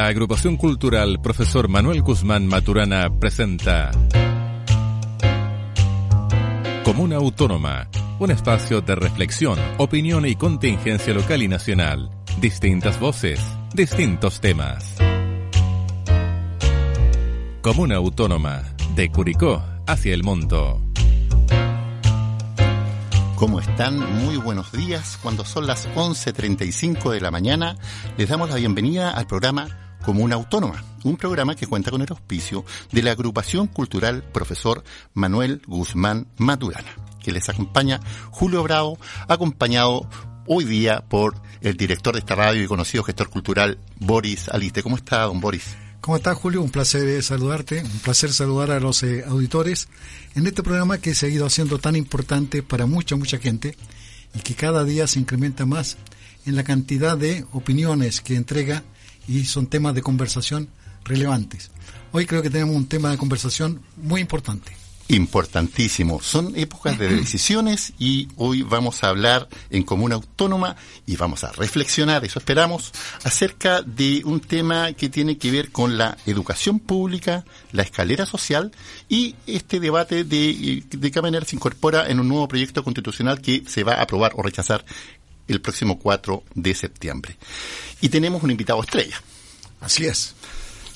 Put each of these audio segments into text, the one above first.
La agrupación cultural Profesor Manuel Guzmán Maturana presenta Comuna Autónoma, un espacio de reflexión, opinión y contingencia local y nacional. Distintas voces, distintos temas. Comuna Autónoma, de Curicó hacia el Monto. ¿Cómo están? Muy buenos días. Cuando son las 11.35 de la mañana, les damos la bienvenida al programa Comuna Autónoma, un programa que cuenta con el auspicio de la agrupación cultural Profesor Manuel Guzmán Maturana, que les acompaña Julio Bravo, acompañado hoy día por el director de esta radio y conocido gestor cultural Boris Aliste. ¿Cómo está, don Boris? ¿Cómo estás, Julio? Un placer saludarte, un placer saludar a los eh, auditores en este programa que se ha ido haciendo tan importante para mucha, mucha gente y que cada día se incrementa más en la cantidad de opiniones que entrega y son temas de conversación relevantes. Hoy creo que tenemos un tema de conversación muy importante importantísimo. Son épocas de decisiones y hoy vamos a hablar en Comuna Autónoma y vamos a reflexionar, eso esperamos, acerca de un tema que tiene que ver con la educación pública, la escalera social y este debate de, de qué manera se incorpora en un nuevo proyecto constitucional que se va a aprobar o rechazar el próximo 4 de septiembre. Y tenemos un invitado estrella. Así es.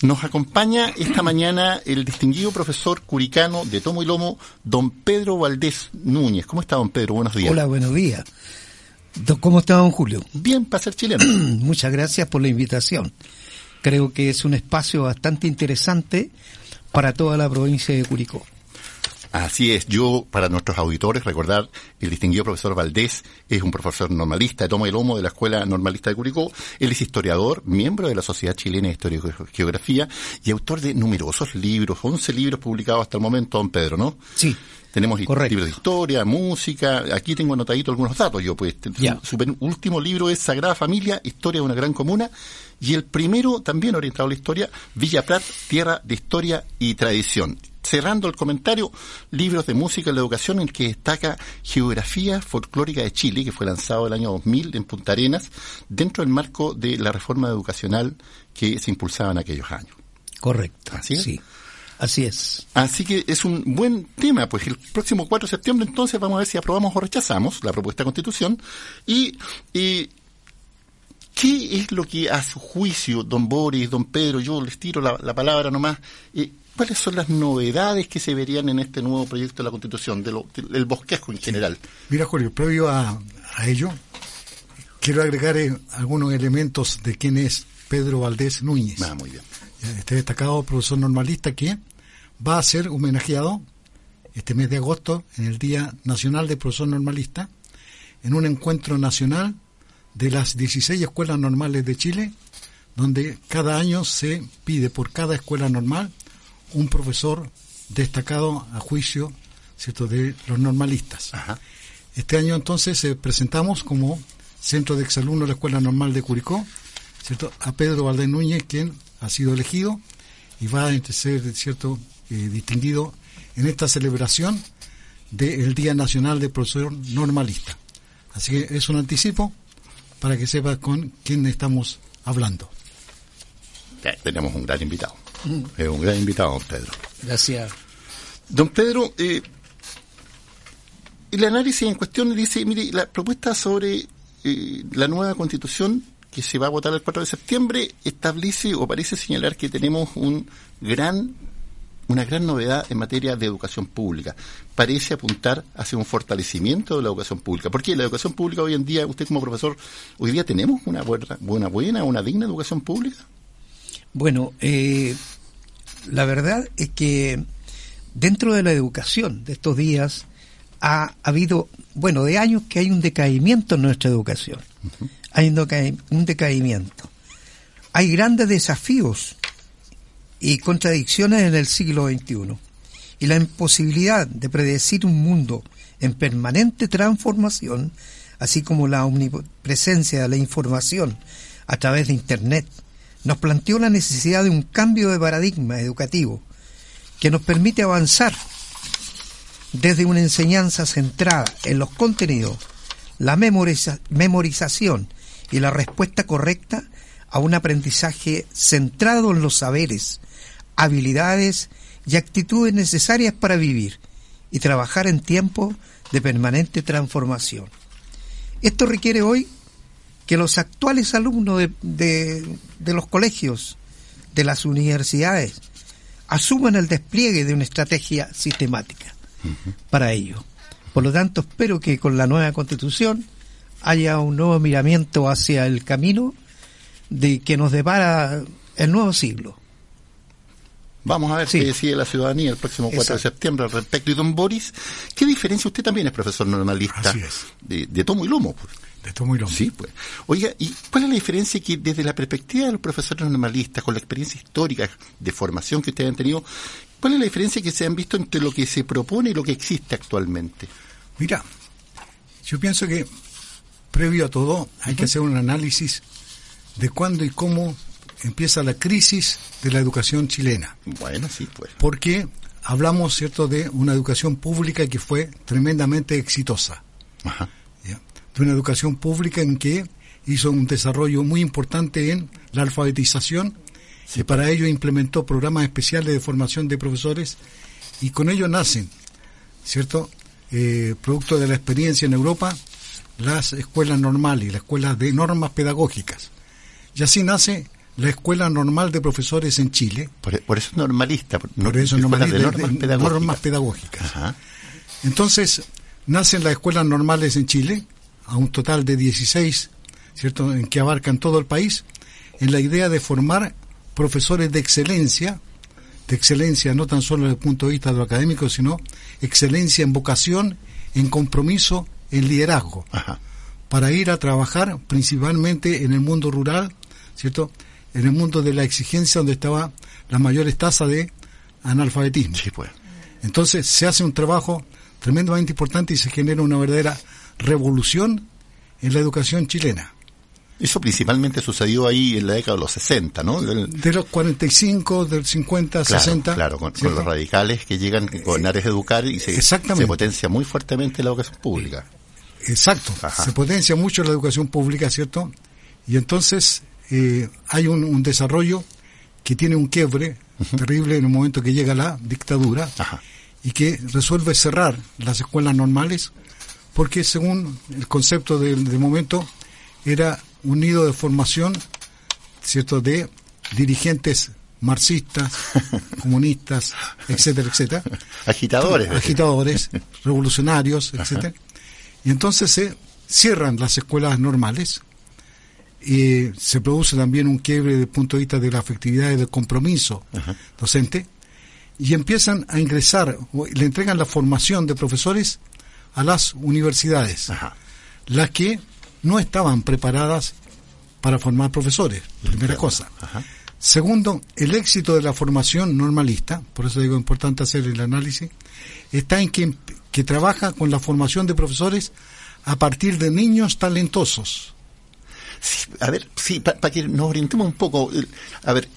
Nos acompaña esta mañana el distinguido profesor curicano de Tomo y Lomo, don Pedro Valdés Núñez. ¿Cómo está, don Pedro? Buenos días. Hola, buenos días. ¿Cómo está, don Julio? Bien, para ser chileno. Muchas gracias por la invitación. Creo que es un espacio bastante interesante para toda la provincia de Curicó. Así es, yo para nuestros auditores recordar, el distinguido profesor Valdés es un profesor normalista toma y lomo de la Escuela Normalista de Curicó, él es historiador, miembro de la Sociedad Chilena de Historia y Geografía y autor de numerosos libros, 11 libros publicados hasta el momento, don Pedro, ¿no? Sí. Tenemos libros de historia, música, aquí tengo anotadito algunos datos yo, pues. Su, último libro es Sagrada Familia, Historia de una Gran Comuna, y el primero, también orientado a la historia, Villa Prat, Tierra de Historia y Tradición cerrando el comentario, libros de música y la educación en el que destaca Geografía Folclórica de Chile, que fue lanzado el año 2000 en Punta Arenas, dentro del marco de la reforma educacional que se impulsaba en aquellos años. Correcto. ¿Así Sí. Así es. Así que es un buen tema, pues el próximo 4 de septiembre entonces vamos a ver si aprobamos o rechazamos la propuesta de constitución y, ¿Qué es lo que a su juicio, don Boris, don Pedro, yo les tiro la, palabra nomás, eh, ¿Cuáles son las novedades que se verían en este nuevo proyecto de la Constitución, del bosquejo en general? Mira, Julio, previo a, ello, quiero agregar eh, algunos elementos de quién es Pedro Valdés Núñez. Ah, muy bien. Este destacado profesor normalista que va a ser homenajeado este mes de agosto en el Día Nacional de Profesor Normalista en un encuentro nacional de las 16 escuelas normales de Chile, donde cada año se pide por cada escuela normal un profesor destacado a juicio ¿cierto? de los normalistas. Este año entonces eh, presentamos como centro de exalumnos de la Escuela Normal de Curicó ¿cierto? a Pedro Valdés Núñez, quien ha sido elegido y va a ser cierto eh, distinguido en esta celebración del Día Nacional de Profesor Normalista. Así que es un anticipo para que sepa con quién estamos hablando. tenemos un gran invitado. Es un gran invitado, don Pedro. Gracias. Don Pedro, eh, el análisis en cuestión dice, mire, la propuesta sobre eh, la nueva constitución que se va a votar el 4 de septiembre establece o parece señalar que tenemos un gran una gran novedad en materia de educación pública. Parece apuntar hacia un fortalecimiento de la educación pública. Porque la educación pública hoy en día, usted como profesor, hoy día tenemos una buena, buena, buena una digna educación pública. Bueno, eh, la verdad es que dentro de la educación de estos días ha, habido, bueno, de años que hay un decaimiento en nuestra educación. Hay un decaimiento. Hay grandes desafíos y contradicciones en el siglo XXI. Y la imposibilidad de predecir un mundo en permanente transformación, así como la omnipresencia de la información a través de Internet, nos planteó la necesidad de un cambio de paradigma educativo que nos permite avanzar desde una enseñanza centrada en los contenidos, la memorización y la respuesta correcta a un aprendizaje centrado en los saberes, habilidades y actitudes necesarias para vivir y trabajar en tiempo de permanente transformación. Esto requiere hoy que los actuales alumnos de, los colegios, de las universidades, asuman el despliegue de una estrategia sistemática para ello. Por lo tanto, espero que con la nueva constitución haya un nuevo miramiento hacia el camino de que nos depara el nuevo siglo. Vamos a ver qué decide la ciudadanía el próximo 4 de septiembre al respecto. Y don Boris, ¿qué diferencia? Usted también es profesor normalista De, de tomo y lomo. Pues. De tomo y lomo. Sí, pues. Oiga, ¿y cuál es la diferencia que desde la perspectiva de los profesores normalistas, con la experiencia histórica de formación que ustedes han tenido, cuál es la diferencia que se han visto entre lo que se propone y lo que existe actualmente? Mira, yo pienso que previo a todo hay que hacer un análisis de cuándo y cómo empieza la crisis de la educación chilena. Bueno, sí, pues. Porque hablamos, ¿cierto?, de una educación pública que fue tremendamente exitosa. Ajá. De una educación pública en que hizo un desarrollo muy importante en la alfabetización y para ello implementó programas especiales de formación de profesores y con ello nacen, ¿cierto?, eh, producto de la experiencia en Europa, las escuelas normales, las escuelas de normas pedagógicas. Y así nace la Escuela Normal de Profesores en Chile. Por, eso es normalista. Por, eso es normalista, de normas pedagógicas. Entonces, nacen las escuelas normales en Chile, a un total de 16, ¿cierto?, en que abarcan todo el país, en la idea de formar profesores de excelencia, de excelencia no tan solo desde el punto de vista de lo académico, sino excelencia en vocación, en compromiso, en liderazgo, para ir a trabajar principalmente en el mundo rural, ¿cierto? En el mundo de la exigencia donde estaba las mayores tasas de analfabetismo. Sí, pues. Entonces se hace un trabajo tremendamente importante y se genera una verdadera revolución en la educación chilena. Eso principalmente sucedió ahí en la década de los 60, ¿no? de los 45, del 50, 60. Claro, con, los radicales que llegan con áreas educar y se, se, potencia muy fuertemente la educación pública. Exacto, se potencia mucho la educación pública, ¿cierto? Y entonces eh, hay un, desarrollo que tiene un quiebre terrible en el momento que llega la dictadura y que resuelve cerrar las escuelas normales porque según el concepto del momento era un nido de formación, ¿cierto?, de dirigentes marxistas, comunistas, etcétera, etcétera. Agitadores. Agitadores, revolucionarios, etcétera. Y entonces se cierran las escuelas normales y se produce también un quiebre desde el punto de vista de la afectividad y del compromiso docente y empiezan a ingresar, le entregan la formación de profesores a las universidades, las que no estaban preparadas para formar profesores, primera cosa. Segundo, el éxito de la formación normalista, por eso digo importante hacer el análisis, está en que, que trabaja con la formación de profesores a partir de niños talentosos. A ver, sí, para que nos orientemos un poco, a ver,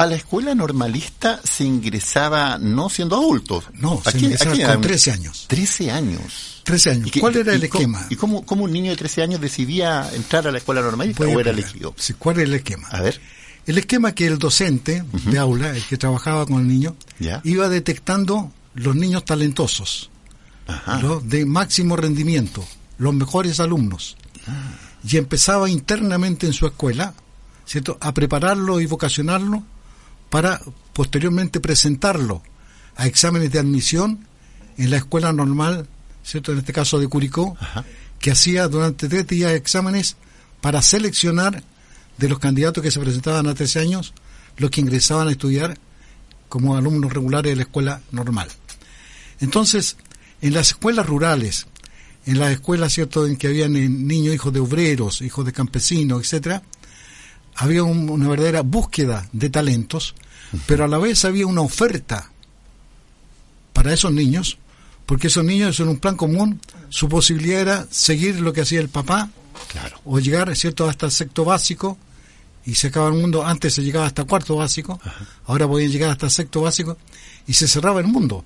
a la escuela normalista se ingresaba no siendo adultos. No, se ingresaba con 13 años. 13 años. 13 años. ¿Cuál era el esquema? ¿Y cómo, cómo, un niño de 13 años decidía entrar a la escuela normalista o era elegido? Sí, ¿Cuál era el esquema? A ver. El esquema que el docente de aula, el que trabajaba con el niño, iba detectando los niños talentosos, los de máximo rendimiento, los mejores alumnos. Ah. Y empezaba internamente en su escuela, ¿cierto?, a prepararlo y vocacionarlo para posteriormente presentarlo a exámenes de admisión en la escuela normal ¿cierto? En este caso de Curicó, que hacía durante tres días exámenes para seleccionar de los candidatos que se presentaban a 13 años los que ingresaban a estudiar como alumnos regulares de la escuela normal. Entonces, en las escuelas rurales, en las escuelas, ¿cierto?, en que habían niños hijos de obreros, hijos de campesinos, etcétera, había una verdadera búsqueda de talentos, pero a la vez había una oferta para esos niños porque esos niños en un plan común, su posibilidad era seguir lo que hacía el papá, claro. o llegar, ¿cierto?, hasta el sexto básico, y se acaba el mundo, antes se llegaba hasta cuarto básico, ahora podían llegar hasta sexto básico, y se cerraba el mundo,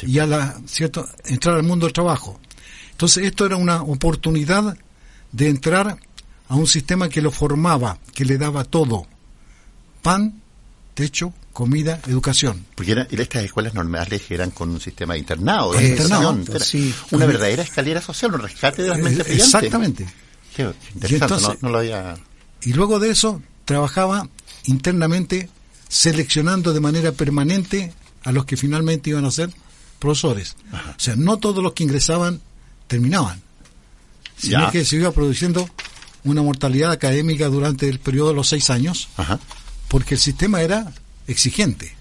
y a la, ¿cierto?, entrar al mundo del trabajo. Entonces esto era una oportunidad de entrar a un sistema que lo formaba, que le daba todo. Pan, techo, comida, educación. Porque eran, estas escuelas normales eran con un sistema de internado, de internado, sí. una verdadera escalera social, un rescate de las mentes eh, Exactamente. Qué interesante, no, lo había... Y luego de eso trabajaba internamente seleccionando de manera permanente a los que finalmente iban a ser profesores. O sea, no todos los que ingresaban terminaban, sino que se iba produciendo una mortalidad académica durante el periodo de los seis años, porque el sistema era exigente.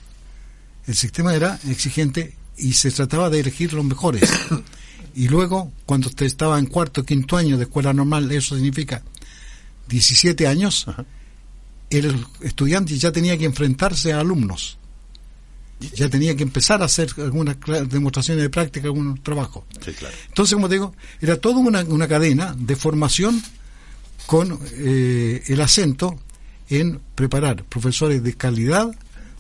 El sistema era exigente y se trataba de elegir los mejores. y luego, cuando usted estaba en cuarto o quinto año de escuela normal, eso significa 17 años, el estudiante ya tenía que enfrentarse a alumnos. Ya tenía que empezar a hacer algunas demostraciones de práctica, algún trabajo. Entonces, como te digo, era toda una, una cadena de formación con eh, el acento en preparar profesores de calidad,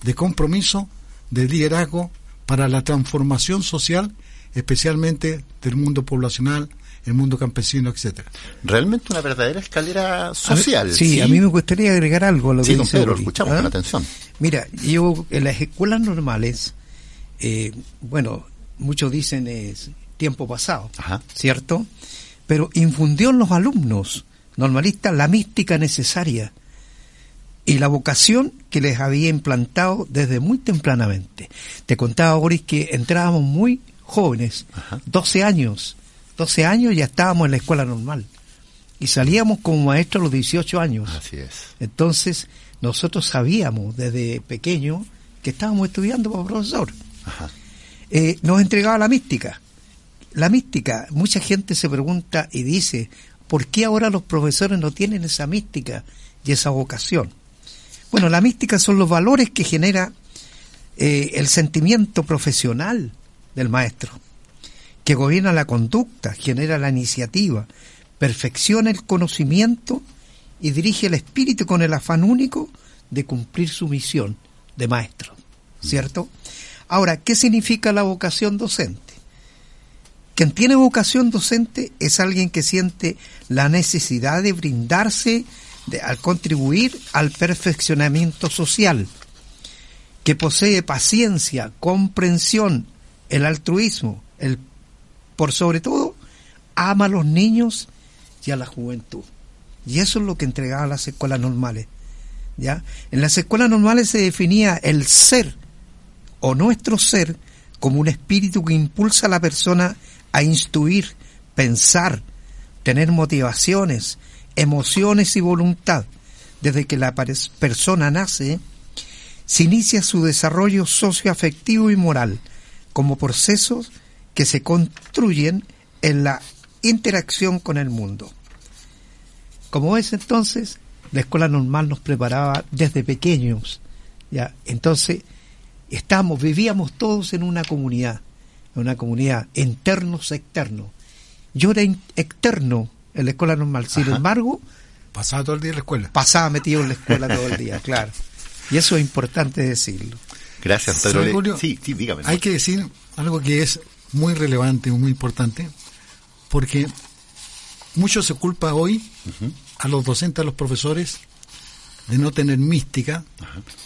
de compromiso, de liderazgo para la transformación social, especialmente del mundo poblacional, el mundo campesino, etcétera. Realmente una verdadera escalera social. sí, a mí me gustaría agregar algo a lo que dice lo escuchamos con ¿ah? atención. Mira, yo en las escuelas normales, eh, bueno, muchos dicen es tiempo pasado, ¿cierto? Pero infundió en los alumnos normalistas la mística necesaria y la vocación que les había implantado desde muy tempranamente. Te contaba, Boris, que entrábamos muy jóvenes, 12 años, 12 años ya estábamos en la escuela normal y salíamos como maestros a los 18 años. Así es. Entonces, nosotros sabíamos desde pequeño que estábamos estudiando para profesor. Eh, nos entregaba la mística. La mística, mucha gente se pregunta y dice, ¿por qué ahora los profesores no tienen esa mística y esa vocación? Bueno, la mística son los valores que genera eh, el sentimiento profesional del maestro que gobierna la conducta, genera la iniciativa, perfecciona el conocimiento y dirige el espíritu con el afán único de cumplir su misión de maestro. ¿Cierto? Ahora, ¿qué significa la vocación docente? Quien tiene vocación docente es alguien que siente la necesidad de brindarse al contribuir al perfeccionamiento social, que posee paciencia, comprensión, el altruismo, el por sobre todo, ama a los niños y a la juventud. Y eso es lo que entregaban las escuelas normales. ¿ya? En las escuelas normales se definía el ser o nuestro ser como un espíritu que impulsa a la persona a instruir, pensar, tener motivaciones, emociones y voluntad. Desde que la persona nace, se inicia su desarrollo socioafectivo y moral como procesos que se construyen en la interacción con el mundo. Como es entonces, la escuela normal nos preparaba desde pequeños, ya, entonces estamos, vivíamos todos en una comunidad, en una comunidad internos externos. Yo era externo en la escuela normal, sin embargo, pasaba todo el día en la escuela. Pasaba metido en la escuela todo el día, claro. Y eso es importante decirlo. Gracias, Pedro. sí, sí, dígame. Hay que decir algo que es muy relevante, muy importante, porque mucho se culpa hoy a los docentes, a los profesores, de no tener mística,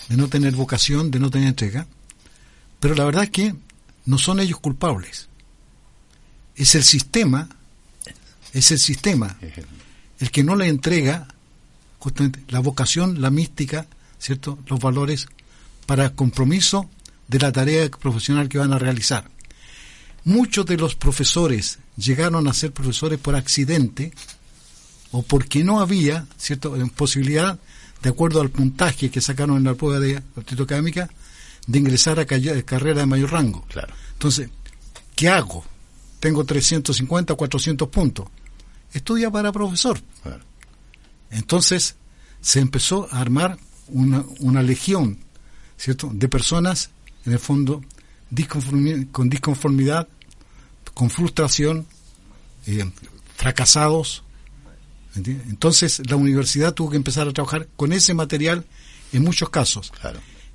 de no tener vocación, de no tener entrega, pero la verdad es que no son ellos culpables. Es el sistema, es el sistema el que no le entrega justamente la vocación, la mística, ¿cierto? Los valores para compromiso de la tarea profesional que van a realizar. Muchos de los profesores llegaron a ser profesores por accidente o porque no había cierta posibilidad, de acuerdo al puntaje que sacaron en la prueba de aptitud académica, de ingresar a carrera de mayor rango. Claro. Entonces, ¿qué hago? Tengo 350 o 400 puntos. Estudia para profesor. Entonces, se empezó a armar una, una legión, ¿cierto?, de personas, en el fondo, con disconformidad, con frustración, eh, fracasados. Entonces la universidad tuvo que empezar a trabajar con ese material en muchos casos.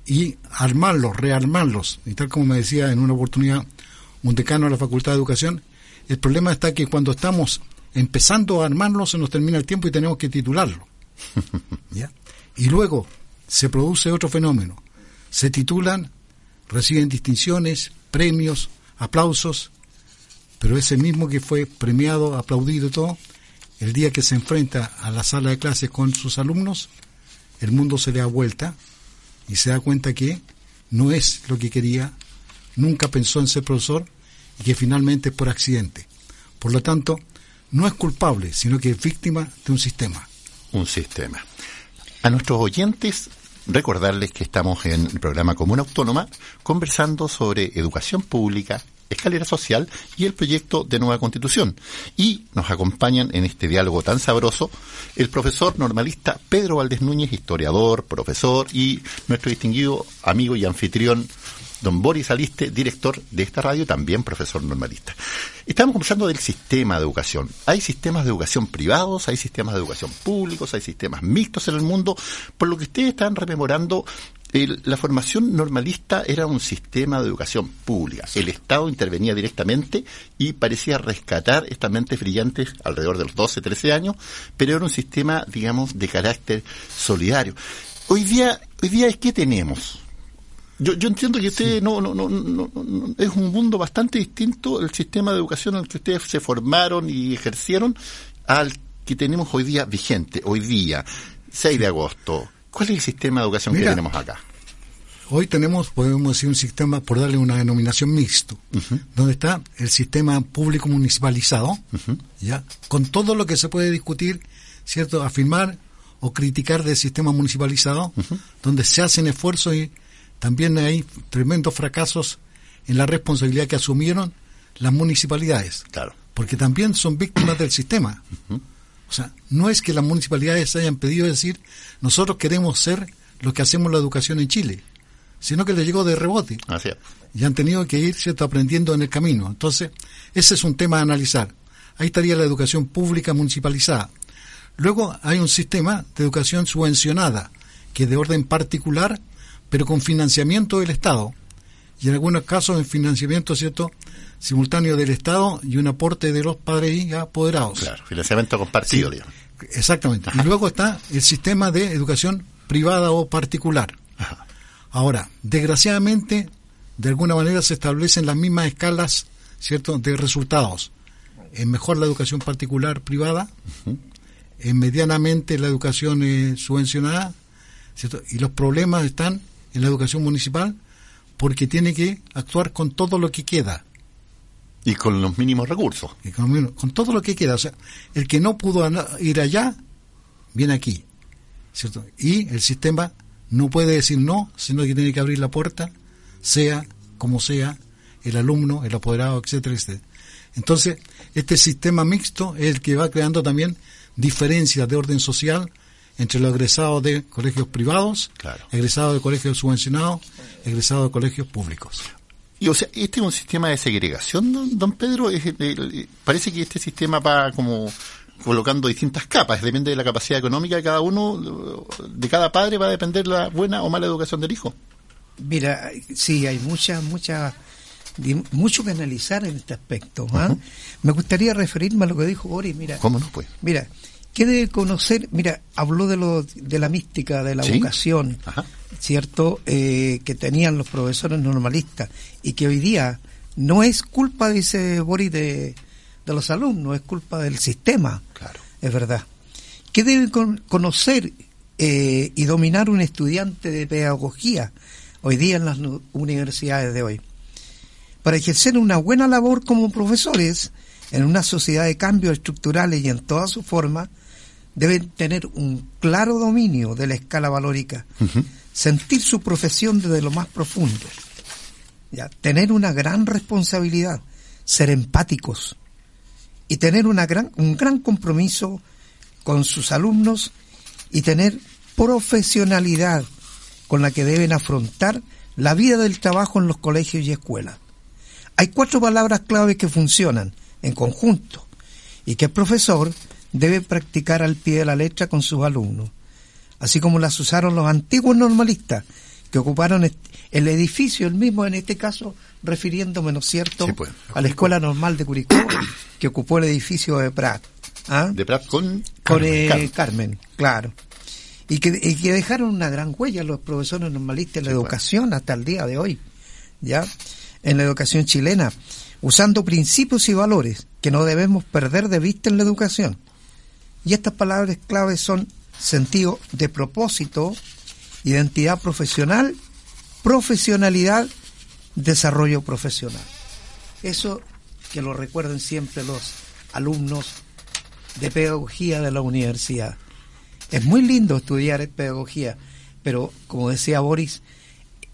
Y armarlos, rearmarlos. Y tal como me decía en una oportunidad un decano de la Facultad de Educación, el problema está que cuando estamos empezando a armarlo se nos termina el tiempo y tenemos que titularlo. ¿Ya? Y luego se produce otro fenómeno. Se titulan, reciben distinciones, premios, aplausos, pero ese mismo que fue premiado, aplaudido y todo, el día que se enfrenta a la sala de clases con sus alumnos, el mundo se le da vuelta y se da cuenta que no es lo que quería, nunca pensó en ser profesor y que finalmente es por accidente. Por lo tanto, no es culpable, sino que es víctima de un sistema. Un sistema. A nuestros oyentes, recordarles que estamos en el programa Común Autónoma conversando sobre educación pública, escalera social y el proyecto de nueva constitución. Y nos acompañan en este diálogo tan sabroso el profesor normalista Pedro Valdés Núñez, historiador, profesor y nuestro distinguido amigo y anfitrión don Boris Aliste, director de esta radio, también profesor normalista. Estamos conversando del sistema de educación. Hay sistemas de educación privados, hay sistemas de educación públicos, hay sistemas mixtos en el mundo. Por lo que ustedes están rememorando, la formación normalista era un sistema de educación pública. El Estado intervenía directamente y parecía rescatar estas mentes brillantes alrededor de los 12, 13 años, pero era un sistema, digamos, de carácter solidario. Hoy día, hoy día, ¿qué tenemos? Yo, yo entiendo que usted no, no, no, no, es un mundo bastante distinto el sistema de educación en el que ustedes se formaron y ejercieron al que tenemos hoy día vigente, hoy día, 6 de agosto. ¿Cuál es el sistema de educación que tenemos acá? Hoy tenemos, podemos decir, un sistema, por darle una denominación mixto, donde está el sistema público municipalizado, ya con todo lo que se puede discutir, ¿cierto? Afirmar o criticar del sistema municipalizado, donde se hacen esfuerzos y también hay tremendos fracasos en la responsabilidad que asumieron las municipalidades. Claro. Porque también son víctimas del sistema. O sea, no es que las municipalidades hayan pedido decir, nosotros queremos ser lo que hacemos la educación en Chile, sino que le llegó de rebote. Así Y han tenido que ir, ¿cierto?, aprendiendo en el camino. Entonces, ese es un tema a analizar. Ahí estaría la educación pública municipalizada. Luego hay un sistema de educación subvencionada, que es de orden particular pero con financiamiento del Estado. Y en algunos casos en financiamiento, ¿cierto?, simultáneo del Estado y un aporte de los padres y apoderados. Claro, financiamiento compartido, digamos. Exactamente. Y luego está el sistema de educación privada o particular. Ahora, desgraciadamente, de alguna manera se establecen las mismas escalas, ¿cierto?, de resultados. Es mejor la educación particular privada, es medianamente la educación eh, subvencionada, ¿cierto? Y los problemas están en la educación municipal porque tiene que actuar con todo lo que queda. Y con los mínimos recursos. Y con, todo lo que queda. O sea, el que no pudo ir allá, viene aquí. ¿cierto? Y el sistema no puede decir no, sino que tiene que abrir la puerta, sea como sea, el alumno, el apoderado, etcétera, etcétera. Entonces, este sistema mixto es el que va creando también diferencias de orden social entre los egresados de colegios privados, egresados de colegios subvencionados, egresados de colegios públicos. Y o sea, este es un sistema de segregación, don, Pedro. parece que este sistema va como colocando distintas capas, depende de la capacidad económica de cada uno, de cada padre va a depender la buena o mala educación del hijo. Mira, sí, hay mucha, mucha, mucho que analizar en este aspecto. ¿ah? Me gustaría referirme a lo que dijo Boris. Mira, ¿cómo no? Pues? Mira, ¿Qué debe conocer? Mira, habló de, lo, de la mística, de la vocación, ¿cierto? Eh, que tenían los profesores normalistas y que hoy día no es culpa, dice Boris, de, los alumnos, es culpa del sistema. Claro. Es verdad. ¿Qué debe conocer eh, y dominar un estudiante de pedagogía hoy día en las universidades de hoy? Para ejercer una buena labor como profesores en una sociedad de cambios estructurales y en toda su forma, deben tener un claro dominio de la escala valórica, sentir su profesión desde lo más profundo, ¿ya? tener una gran responsabilidad, ser empáticos y tener una gran, un gran compromiso con sus alumnos y tener profesionalidad con la que deben afrontar la vida del trabajo en los colegios y escuelas. Hay cuatro palabras claves que funcionan en conjunto y que el profesor debe practicar al pie de la letra con sus alumnos, así como las usaron los antiguos normalistas que ocuparon el edificio, el mismo en este caso, refiriéndome, ¿no es cierto?, pues, a la Escuela Normal de Curicó, que ocupó el edificio de Prat. ¿Ah? De Prat con, con Carmen, Carmen. claro. Y que, y que, dejaron una gran huella los profesores normalistas en la educación hasta el día de hoy, ¿ya? En la educación chilena, usando principios y valores que no debemos perder de vista en la educación. Y estas palabras claves son sentido de propósito, identidad profesional, profesionalidad, desarrollo profesional. Eso que lo recuerden siempre los alumnos de pedagogía de la universidad. Es muy lindo estudiar pedagogía, pero como decía Boris,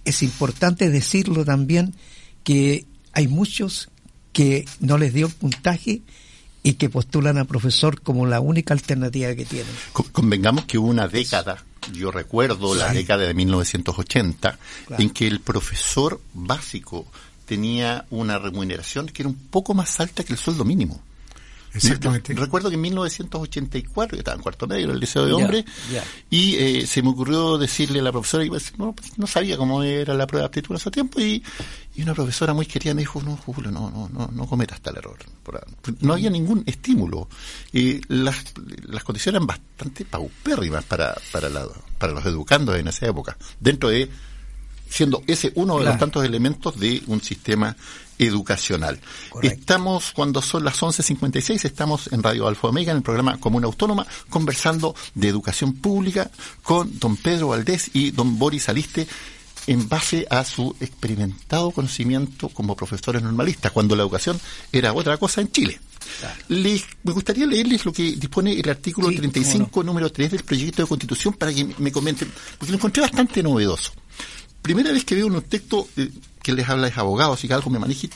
es importante decirlo también que hay muchos que no les dio puntaje y que postulan a profesor como la única alternativa que tienen. Convengamos que hubo una década, yo recuerdo la década de 1980, en que el profesor básico tenía una remuneración que era un poco más alta que el sueldo mínimo. Exactamente. Recuerdo que en 1984, yo estaba en cuarto medio en el Liceo de Hombres, y eh, se me ocurrió decirle a la profesora, y pues, no, pues, no sabía cómo era la prueba de aptitud en ese tiempo, y, una profesora muy querida me dijo, no, Julio, no, no, no, no cometas tal error. No había ningún estímulo. y las, las condiciones eran bastante paupérrimas para, para, la, para los educandos en esa época, dentro de siendo ese uno de los tantos elementos de un sistema educacional. Estamos, cuando son las 11.56, estamos en Radio Alfa Omega, en el programa Comuna Autónoma, conversando de educación pública con don Pedro Valdés y don Boris Aliste en base a su experimentado conocimiento como profesores normalistas, cuando la educación era otra cosa en Chile. me gustaría leerles lo que dispone el artículo 35, número 3 del proyecto de constitución para que me comenten, porque lo encontré bastante novedoso. Primera vez que veo un texto eh, que les habla es abogado, así que algo me maneje,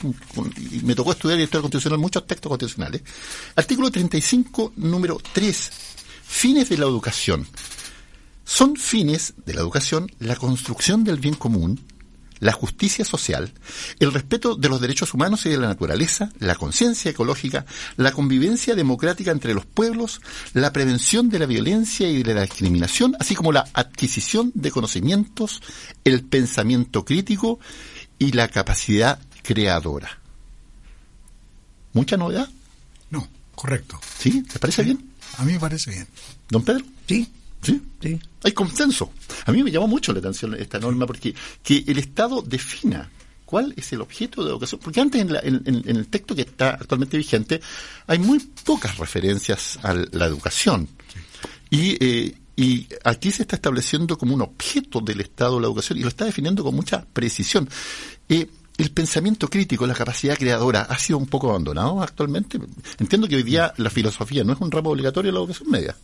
y me tocó estudiar historia constitucional, muchos textos constitucionales. Artículo 35, número 3. Fines de la educación. Son fines de la educación la construcción del bien común, la justicia social, el respeto de los derechos humanos y de la naturaleza, la conciencia ecológica, la convivencia democrática entre los pueblos, la prevención de la violencia y de la discriminación, así como la adquisición de conocimientos, el pensamiento crítico y la capacidad creadora. ¿Mucha novedad? No, correcto. ¿Sí? ¿Te parece bien? A mí me parece bien. ¿Don Pedro? Sí. ¿Sí? Sí. Hay consenso. A mí me llamó mucho la atención esta norma porque que el Estado defina cuál es el objeto de educación. Porque antes en, en, el texto que está actualmente vigente hay muy pocas referencias a la educación. Y eh, y aquí se está estableciendo como un objeto del Estado la educación y lo está definiendo con mucha precisión. Eh, el pensamiento crítico, la capacidad creadora, ha sido un poco abandonado actualmente. Entiendo que hoy día la filosofía no es un ramo obligatorio en la educación media.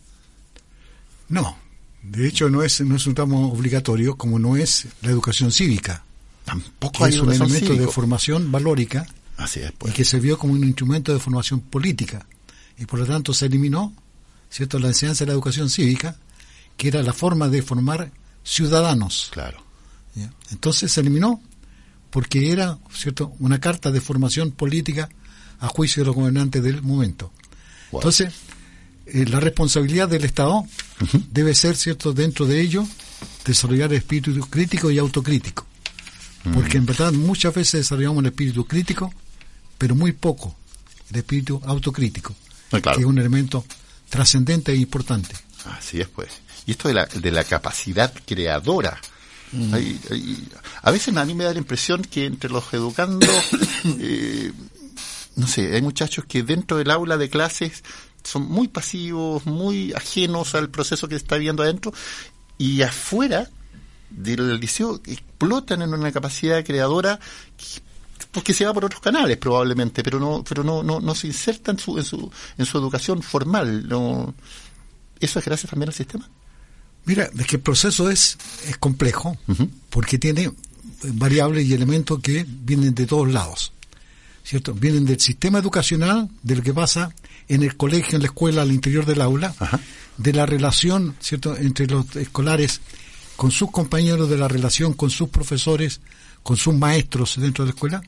No, de hecho no es, no es un ramo obligatorio como no es la educación cívica. Tampoco es un elemento de formación valórica Así es, pues. y que se vio como un instrumento de formación política. Y por lo tanto se eliminó ¿cierto? la enseñanza de la educación cívica que era la forma de formar ciudadanos. Claro. Entonces se eliminó porque era, ¿cierto?, una carta de formación política a juicio de los gobernantes del momento. Entonces, eh, la responsabilidad del Estado debe ser, ¿cierto?, dentro de ello, desarrollar el espíritu crítico y autocrítico. Porque en verdad muchas veces desarrollamos el espíritu crítico, pero muy poco el espíritu autocrítico, ah, que es un elemento trascendente e importante. Así es, pues. Y esto de la, de la capacidad creadora. Mm. a veces a mí me da la impresión que entre los educandos, eh, no sé, hay muchachos que dentro del aula de clases son muy pasivos, muy ajenos al proceso que está viendo adentro, y afuera del liceo explotan en una capacidad creadora porque se va por otros canales probablemente, pero no, pero no, no, no se inserta en su, en su, en su educación formal. No, ¿Eso es gracias también al sistema? Mira, es que el proceso es, es complejo porque tiene variables y elementos que vienen de todos lados. ¿Cierto? Vienen del sistema educacional, de lo que pasa en el colegio, en la escuela, al interior del aula, de la relación, ¿cierto?, entre los escolares con sus compañeros, de la relación con sus profesores, con sus maestros dentro de la escuela,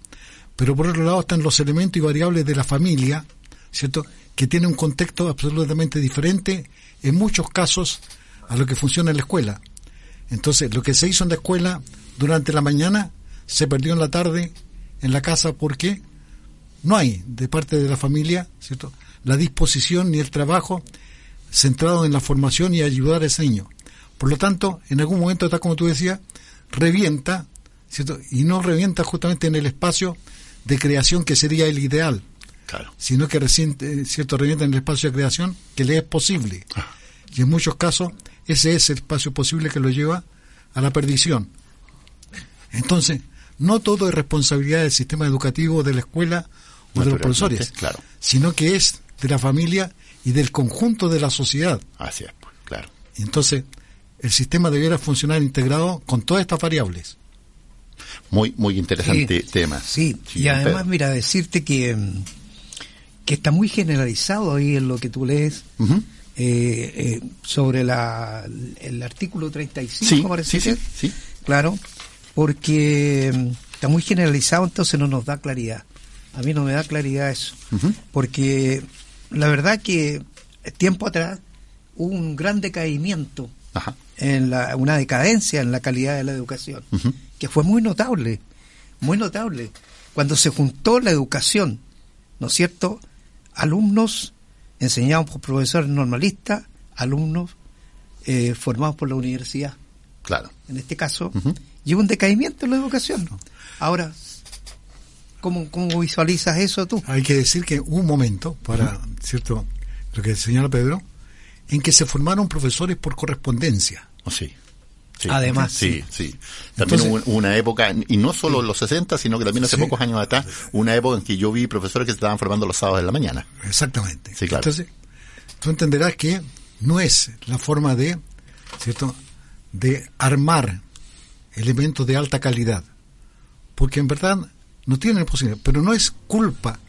pero por otro lado están los elementos y variables de la familia, ¿cierto?, que tiene un contexto absolutamente diferente en muchos casos a lo que funciona en la escuela. Entonces, lo que se hizo en la escuela durante la mañana se perdió en la tarde en la casa porque no hay de parte de la familia, ¿cierto? La disposición ni el trabajo centrado en la formación y ayudar a ese niño. Por lo tanto, en algún momento, está como tú decías, revienta, ¿cierto? Y no revienta justamente en el espacio de creación que sería el ideal, Claro. sino que recién, eh, cierto revienta en el espacio de creación que le es posible. Ah. Y en muchos casos ese es el espacio posible que lo lleva a la perdición. Entonces, no todo es responsabilidad del sistema educativo, de la escuela o de los profesores, claro. sino que es de la familia y del conjunto de la sociedad. Así es, pues, claro. Y Entonces, el sistema debiera funcionar integrado con todas estas variables. Muy, muy interesante Sí, tema. Sí, y además, Pedro. mira, decirte que, mm, que está muy generalizado ahí en lo que tú lees eh, eh, sobre la, el artículo 35, Sí, parece sí, que sí. Claro, porque mm, está muy generalizado, entonces no nos da claridad. A mí no me da claridad eso. Porque la verdad que tiempo atrás hubo un gran decaimiento Ajá. en la, una decadencia en la calidad de la educación, que fue muy notable, muy notable. Cuando se juntó la educación, ¿no es cierto? Alumnos enseñados por profesores normalistas, alumnos eh, formados por la universidad, Claro. en este caso, y hubo un decaimiento en la educación. Ahora, ¿cómo, cómo visualizas eso tú? Hay que decir que hubo un momento, para cierto lo que señala Pedro, en que se formaron profesores por correspondencia. Oh, sí. Sí. Además, sí, sí. También Entonces- hubo una época, y no solo en los 60, sino que también hace Sí. pocos años atrás, una época en que yo vi profesores que se estaban formando los sábados de la mañana. Exactamente. Sí, claro. Entonces, tú entenderás que no es la forma de, ¿cierto?, de armar elementos de alta calidad. Porque en verdad no tienen posibilidad. Pero no es culpa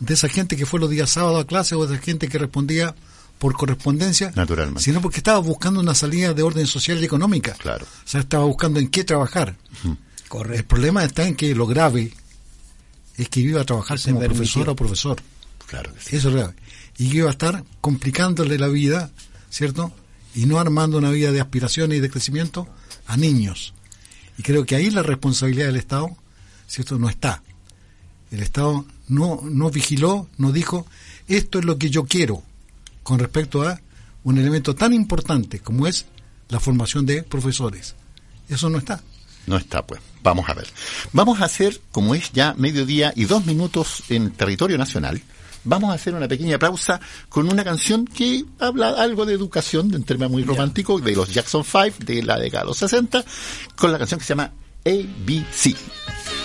de esa gente que fue los días sábados a clase o de esa gente que respondía por correspondencia. Naturalmente. Sino porque estaba buscando una salida de orden social y económica. Claro. O sea, estaba buscando en qué trabajar. El Correcto. problema está en que lo grave es que iba a trabajar Se como permitió. profesor o profesor. Claro que sí. Eso es grave. Y que iba a estar complicándole la vida, ¿cierto? Y no armando una vida de aspiraciones y de crecimiento a niños. Y creo que ahí la responsabilidad del Estado, ¿cierto? No está. El Estado no, no vigiló, no dijo, esto es lo que yo quiero con respecto a un elemento tan importante como es la formación de profesores. Eso no está. No está, pues. Vamos a ver. Vamos a hacer, como es ya mediodía y dos minutos en territorio nacional, vamos a hacer una pequeña pausa con una canción que habla algo de educación, de un tema muy romántico, de los Jackson 5, de la década de los 60, con la canción que se llama ABC.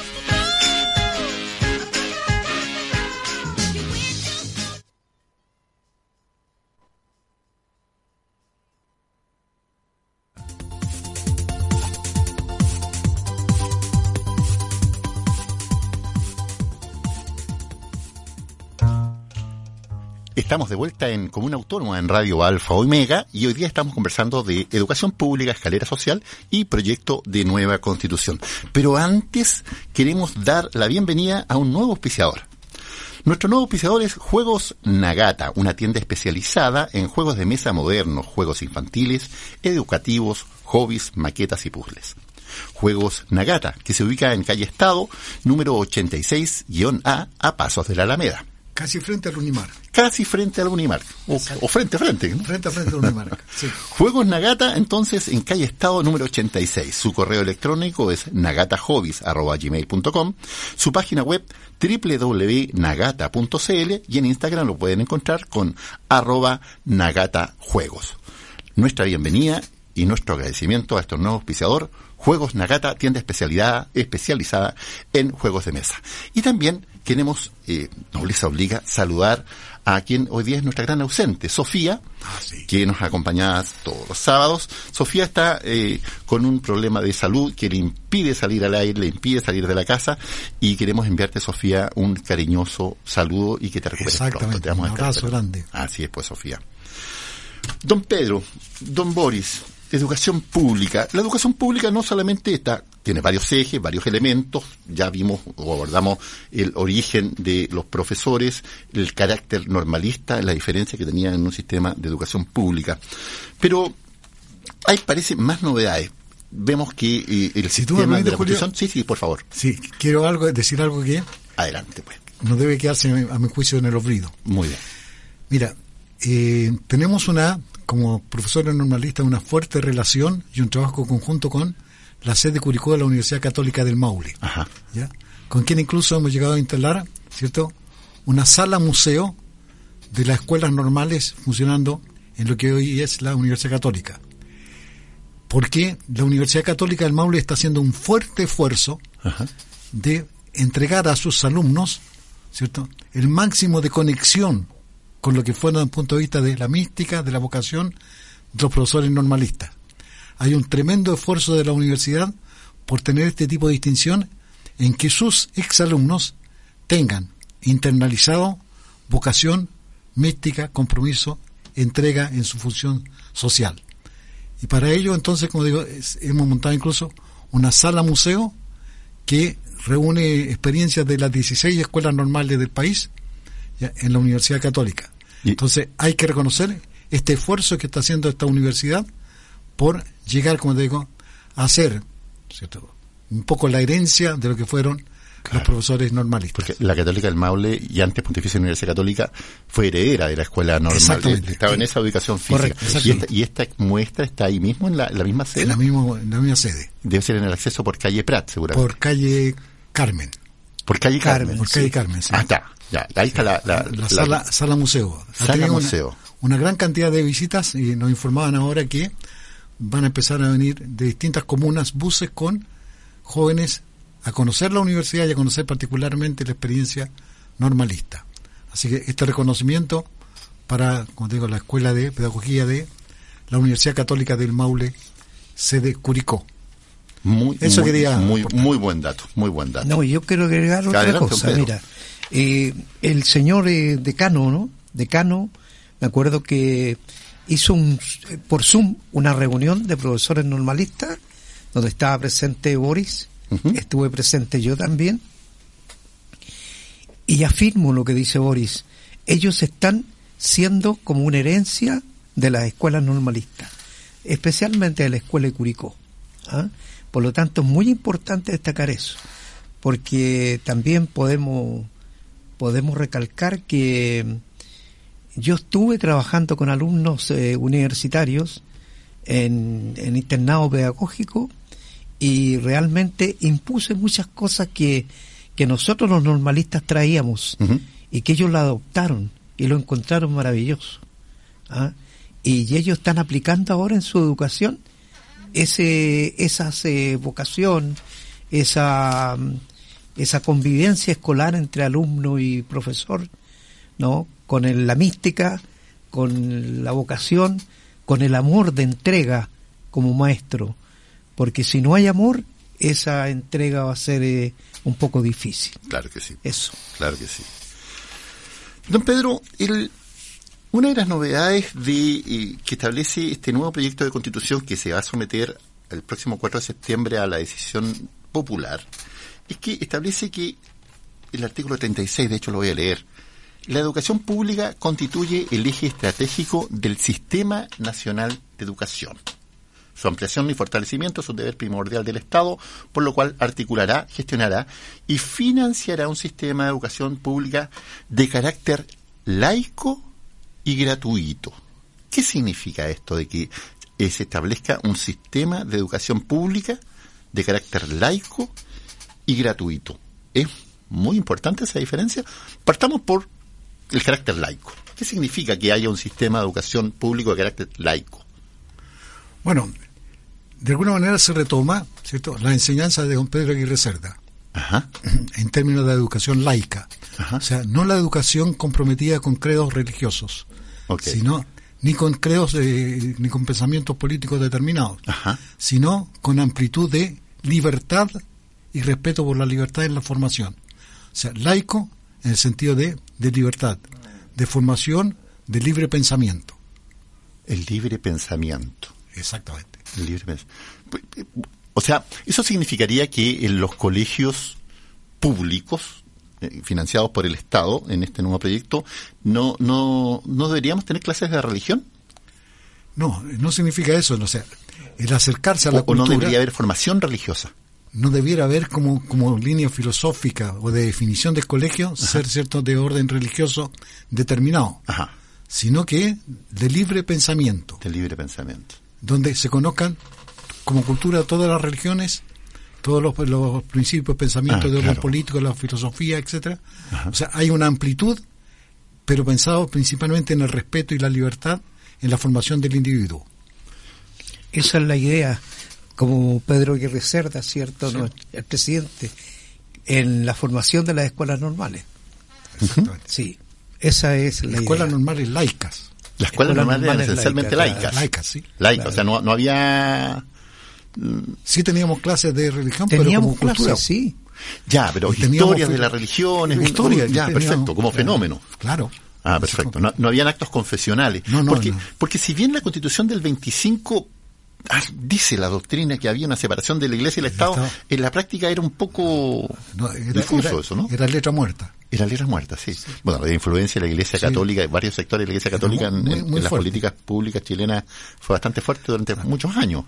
Estamos de vuelta en Comuna Autónoma en Radio Alfa Omega y hoy día estamos conversando de educación pública, escalera social y proyecto de nueva constitución. Pero antes queremos dar la bienvenida a un nuevo auspiciador. Nuestro nuevo auspiciador es Juegos Nagata, una tienda especializada en juegos de mesa modernos, juegos infantiles, educativos, hobbies, maquetas y puzzles. Juegos Nagata, que se ubica en calle Estado, número 86-A, a pasos de la Alameda Casi frente al Unimar. casi frente al Unimar. O, o frente a frente. ¿no? Frente a frente al Unimar. Sí. Juegos Nagata, entonces, en calle Estado número 86. Su correo electrónico es nagatahobbies.gmail.com. Su página web www.nagata.cl y en Instagram lo pueden encontrar con arroba nagatajuegos. Nuestra bienvenida y nuestro agradecimiento a este nuevo auspiciador, Juegos Nagata, tienda especialidad, especializada en juegos de mesa. Y también queremos, eh, nobleza obliga, saludar a quien hoy día es nuestra gran ausente, Sofía, Ah, sí. que nos acompaña todos los sábados. Sofía está eh, con un problema de salud que le impide salir al aire, le impide salir de la casa y queremos enviarte, Sofía, un cariñoso saludo y que te pronto. Exactamente, Te vamos un abrazo grande. Así es, pues, Sofía. Don Pedro, don Boris, educación pública. La educación pública no solamente está, tiene varios ejes, varios elementos, ya vimos o abordamos el origen de los profesores, el carácter normalista, la diferencia que tenía en un sistema de educación pública. Pero hay, parece, más novedades. Vemos que eh, el Si sistema de la Julio. Sí, sí, por favor. Sí, quiero algo, decir algo que Adelante, pues. no debe quedarse, a mi juicio, en el olvido. Muy bien. Mira, eh, tenemos una, como profesores normalistas, una fuerte relación y un trabajo conjunto con la sede Curicó de la Universidad Católica del Maule, Ajá. ¿ya? con quien incluso hemos llegado a instalar, ¿cierto?, una sala museo de las escuelas normales funcionando en lo que hoy es la Universidad Católica. Porque la Universidad Católica del Maule está haciendo un fuerte esfuerzo Ajá. de entregar a sus alumnos, ¿cierto?, el máximo de conexión con lo que fuera desde el punto de vista de la mística, de la vocación de los profesores normalistas. Hay un tremendo esfuerzo de la universidad por tener este tipo de distinción en que sus exalumnos tengan internalizado vocación, mística, compromiso, entrega en su función social. Y para ello, entonces, como digo, hemos montado incluso una sala museo que reúne experiencias de las 16 escuelas normales del país en la Universidad Católica. Entonces, hay que reconocer este esfuerzo que está haciendo esta universidad por llegar, como te digo, a hacer ¿cierto? un poco la herencia de lo que fueron los profesores normalistas. Porque la Católica del Maule y antes Pontificia Universidad Católica fue heredera de la escuela normal. Estaba en esa ubicación física. Correcto, y, esta, y esta muestra está ahí mismo en la, misma sede. en, la mismo, en la misma sede, Debe ser en el acceso por calle Prat, seguramente. por calle Carmen. Por, calle Carmen. Carmen, Por calle Carmen, sí. Ah, está. Ya, ahí está la, la, la la- sala, sala museo. Sala una- museo. Una, gran cantidad de visitas y nos informaban ahora que van a empezar a venir de distintas comunas buses con jóvenes a conocer la universidad y a conocer particularmente la experiencia normalista. Así que este reconocimiento para, como te digo, la Escuela de Pedagogía de la Universidad Católica del Maule, sede Curicó. Muy, Eso muy, quería muy, buen dato, muy buen dato. No, yo quiero agregar otra Adelante, cosa. Pedro. Mira, eh, el señor eh, decano, ¿no? Decano, me acuerdo que hizo un, por Zoom una reunión de profesores normalistas donde estaba presente Boris, estuve presente yo también, y afirmo lo que dice Boris. Ellos están siendo como una herencia de las escuelas normalistas, especialmente de la escuela de Curicó. ¿ah? Por lo tanto, es muy importante destacar eso, porque también podemos, podemos recalcar que yo estuve trabajando con alumnos eh, universitarios en, en internado pedagógico y realmente impuse muchas cosas que, que nosotros los normalistas traíamos y que ellos lo adoptaron y lo encontraron maravilloso. ¿ah? Y ellos están aplicando ahora en su educación ese, esa eh, vocación, esa, esa convivencia escolar entre alumno y profesor, ¿no? Con el- la mística, con la vocación, con el amor de entrega como maestro. Porque si no hay amor, esa entrega va a ser eh, un poco difícil. Claro que sí. Eso. Claro que sí. Don Pedro, el, una de las novedades de, eh, que establece este nuevo proyecto de constitución que se va a someter el próximo 4 de septiembre a la decisión popular es que establece que el artículo 36, de hecho lo voy a leer, la educación pública constituye el eje estratégico del Sistema Nacional de Educación. Su ampliación y fortalecimiento es un deber primordial del Estado, por lo cual articulará, gestionará y financiará un sistema de educación pública de carácter laico y gratuito. ¿Qué significa esto de que eh, se establezca un sistema de educación pública de carácter laico y gratuito? Es muy importante esa diferencia. Partamos por el carácter laico. ¿Qué significa que haya un sistema de educación público de carácter laico? Bueno, de alguna manera se retoma, ¿cierto?, la enseñanza de don Pedro Aguirre Cerda. Ajá. en términos de educación laica. Ajá. O sea, no la educación comprometida con credos religiosos, sino ni con credos eh, ni con pensamientos políticos determinados, Ajá. sino con amplitud de libertad y respeto por la libertad en la formación. O sea, laico en el sentido de, de libertad, de formación, de libre pensamiento. El libre pensamiento. Exactamente. El libre pens- Pu- O sea, eso significaría que en los colegios públicos eh, financiados por el Estado en este nuevo proyecto no no no deberíamos tener clases de religión No, no significa eso. O sea, el acercarse a la o, o no cultura debería haber formación religiosa. no debiera haber como, como línea filosófica o de definición del colegio ser cierto de orden religioso determinado, Ajá. sino que de libre pensamiento. De libre pensamiento. Donde se conozcan como cultura todas las religiones, todos los, los principios, pensamientos Ah, de orden claro. político, la filosofía, etcétera. O sea, hay una amplitud, pero pensado principalmente en el respeto y la libertad en la formación del individuo. Esa es la idea, como Pedro Aguirre Cerda, ¿cierto? ¿no? El presidente, en la formación de las escuelas normales. Exactamente. Sí, esa es la Las escuelas idea. normales laicas. Las escuelas Escuelas normales eran normales esencialmente laicas, laicas. Laicas, sí. Laicas, Claro. o sea, no, no había... Sí teníamos clases de religión, pero Teníamos como cultura. clases, sí. Ya, pero teníamos historias de la religión, es un- Historia, ya, teníamos- perfecto, como claro, fenómeno. Claro. Ah, perfecto. No, no habían actos confesionales. No, no, porque, no. porque si bien la constitución del 25 ah, dice la doctrina que había una separación de la iglesia y el Estado, Estado. en la práctica era un poco No, era, difuso era- eso, ¿no? Era letra muerta. Era letra muerta, sí. Bueno, la influencia de la Iglesia Sí. Católica, de varios sectores de la Iglesia Católica en, muy- en- muy en las políticas públicas chilenas fue bastante fuerte durante muchos años.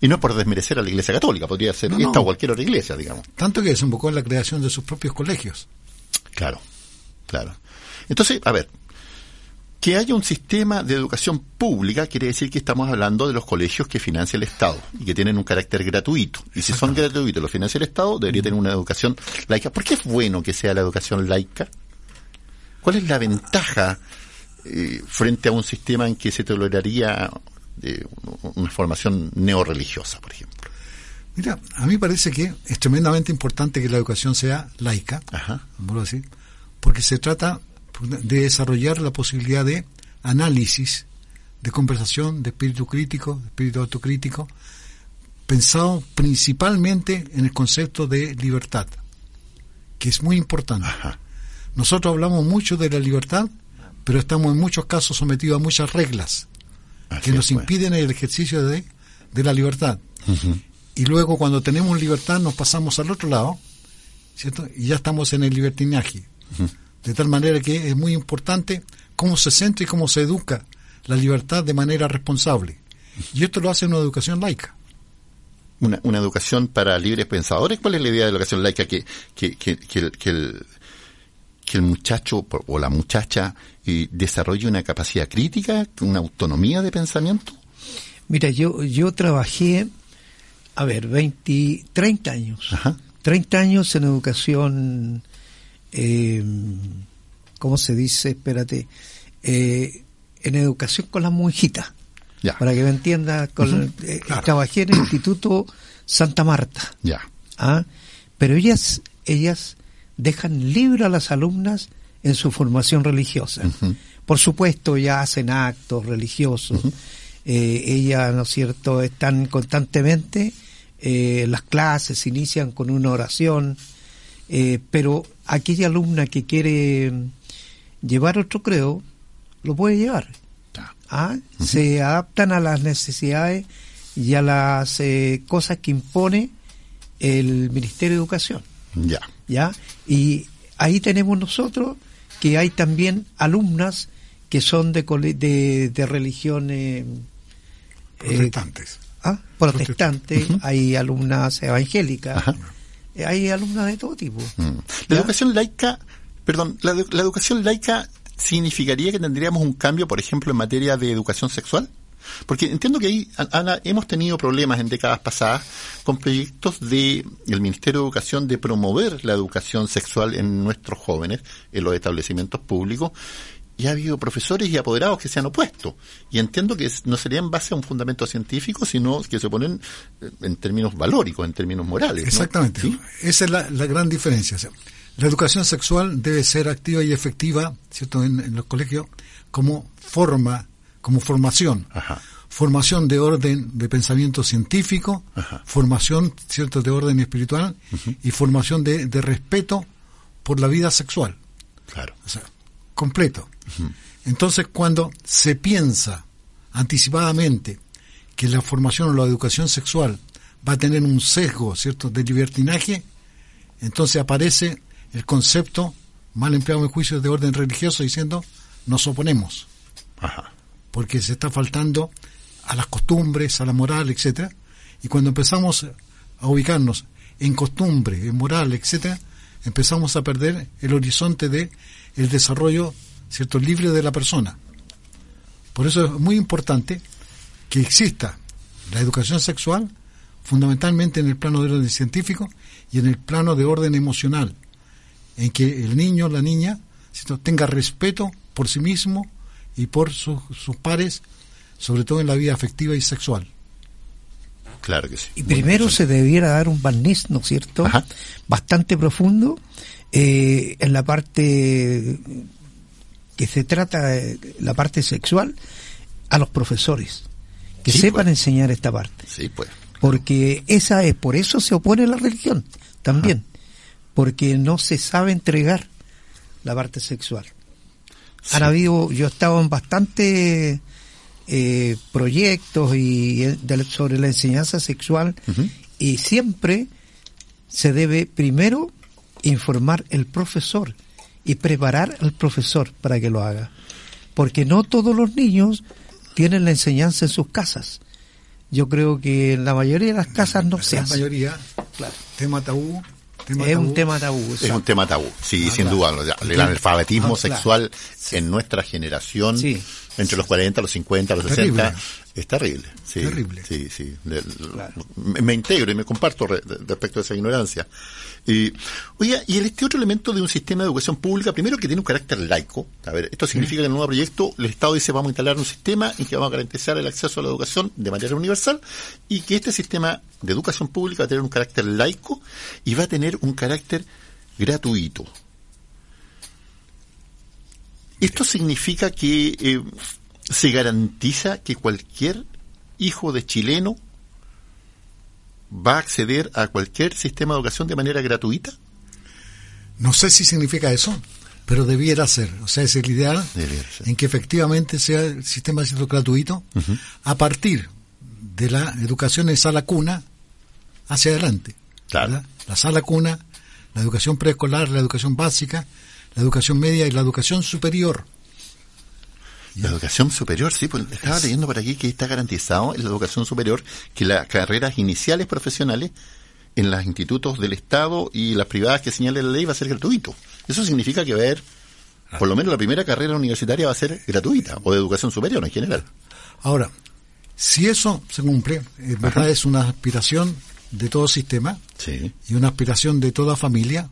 Y no por desmerecer a la Iglesia Católica, podría ser No, esta no. o cualquier otra iglesia, digamos. Tanto que desembocó en la creación de sus propios colegios. Claro, claro. Entonces, a ver, que haya un sistema de educación pública quiere decir que estamos hablando de los colegios que financia el Estado y que tienen un carácter gratuito. Y si son gratuitos y los financia el Estado, debería tener una educación laica. ¿Por qué es bueno que sea la educación laica? ¿Cuál es la ventaja eh, frente a un sistema en que se toleraría eh, una formación neorreligiosa, por ejemplo? Mira, a mí parece que es tremendamente importante que la educación sea laica, Ajá. vuelvo a decir, porque se trata de desarrollar la posibilidad de análisis, de conversación, de espíritu crítico, de espíritu autocrítico, pensado principalmente en el concepto de libertad, que es muy importante. Ajá. Nosotros hablamos mucho de la libertad, pero estamos en muchos casos sometidos a muchas reglas Así que nos es, pues. impiden el ejercicio de, de la libertad. Y luego cuando tenemos libertad nos pasamos al otro lado, ¿cierto? Y ya estamos en el libertinaje. De tal manera que es muy importante cómo se centra y cómo se educa la libertad de manera responsable. Y esto lo hace una educación laica. una, una educación para libres pensadores. ¿Cuál es la idea de la educación laica? Que, que, que, que el, que, el, que el muchacho o la muchacha eh, desarrolle una capacidad crítica, una autonomía de pensamiento. Mira, yo, yo trabajé, a ver, 20, 30 años. Ajá. 30 años en educación, eh, ¿cómo se dice? Espérate. eh, en educación con las monjitas. Ya. Para que me entiendas, con, eh, claro. trabajé en el Instituto Santa Marta. Ya. ¿ah? Pero ellas, ellas dejan libre a las alumnas en su formación religiosa. Por supuesto, ya hacen actos religiosos. Eh, ellas, ¿no es cierto?, están constantemente, eh, las clases se inician con una oración, eh, pero aquella alumna que quiere mm, llevar otro credo, lo puede llevar. ¿ah? Se adaptan a las necesidades y a las eh, cosas que impone el Ministerio de Educación. Ya. ¿Ya? Y ahí tenemos nosotros que hay también alumnas que son de, de, de religión eh, eh, Protestantes. ah, protestante, hay alumnas evangélicas, Ajá. eh, hay alumnas de todo tipo. Mm. La educación laica, perdón, la educación laica significaría que tendríamos un cambio, por ejemplo, en materia de educación sexual. Porque entiendo que ahí, Ana, hemos tenido problemas en décadas pasadas con proyectos de el Ministerio de Educación de promover la educación sexual en nuestros jóvenes, en los establecimientos públicos, y ha habido profesores y apoderados que se han opuesto. Y entiendo que no sería en base a un fundamento científico, sino que se oponen eh, en términos valóricos, en términos morales. ¿no? Exactamente. ¿Sí? Esa es la, la gran diferencia. O sea, la educación sexual debe ser activa y efectiva, ¿cierto?, en, en los colegios como forma, como formación. Ajá. Formación de orden de pensamiento científico, Ajá. formación, ¿cierto?, de orden espiritual y formación de, de respeto por la vida sexual. Claro. O sea, completo. Entonces, cuando se piensa anticipadamente que la formación o la educación sexual va a tener un sesgo, ¿cierto?, de libertinaje, entonces aparece el concepto, mal empleado en juicios de orden religioso, diciendo, nos oponemos, Ajá. Porque se está faltando a las costumbres, a la moral, etcétera, y cuando empezamos a ubicarnos en costumbre, en moral, etcétera, empezamos a perder el horizonte de el desarrollo cierto libre de la persona. Por eso es muy importante que exista la educación sexual fundamentalmente en el plano de orden científico y en el plano de orden emocional, en que el niño, la niña, tenga respeto por sí mismo y por sus pares, sobre todo en la vida afectiva y sexual. Claro que sí. Y primero se debiera dar un barniz, ¿no es cierto? Bastante profundo eh, en la parte que se trata, de la parte sexual, a los profesores, que sepan pues. enseñar esta parte. Sí, pues. Porque esa es, por eso se opone la religión también, porque no se sabe entregar la parte sexual. Han habido, yo he estado en bastantes eh, proyectos y sobre la enseñanza sexual y siempre se debe primero informar el profesor y preparar al profesor para que lo haga. Porque no todos los niños tienen la enseñanza en sus casas. Yo creo que en la mayoría de las casas no se hace. La mayoría, claro. tema tabú. Es un tema tabú. Es un tema tabú, sí, ah, sin duda. El analfabetismo ah, sexual en nuestra generación, entre los 40, los 50, los 60, es terrible. Sí, terrible. Sí, sí. me, integro y me comparto respecto a esa ignorancia. Y, oiga, y este otro elemento de un sistema de educación pública, primero que tiene un carácter laico. A ver, esto significa que en el nuevo proyecto el Estado dice vamos a instalar un sistema en que vamos a garantizar el acceso a la educación de manera universal y que este sistema de educación pública va a tener un carácter laico y va a tener un carácter gratuito. Esto significa que eh, se garantiza que cualquier hijo de chileno va a acceder a cualquier sistema de educación de manera gratuita? No sé si significa eso, pero debiera ser. O sea, es el ideal en que efectivamente sea el sistema de gratuito a partir de la educación en sala cuna hacia adelante. La sala cuna, la educación preescolar, la educación básica, la educación media y la educación superior. La educación superior, sí, pues estaba leyendo por aquí que está garantizado en la educación superior que las carreras iniciales profesionales en los institutos del Estado y las privadas que señale la ley va a ser gratuito. Eso significa que va a haber, por lo menos la primera carrera universitaria va a ser gratuita, o de educación superior en general. Ahora, si eso se cumple, en verdad es una aspiración de todo sistema y una aspiración de toda familia.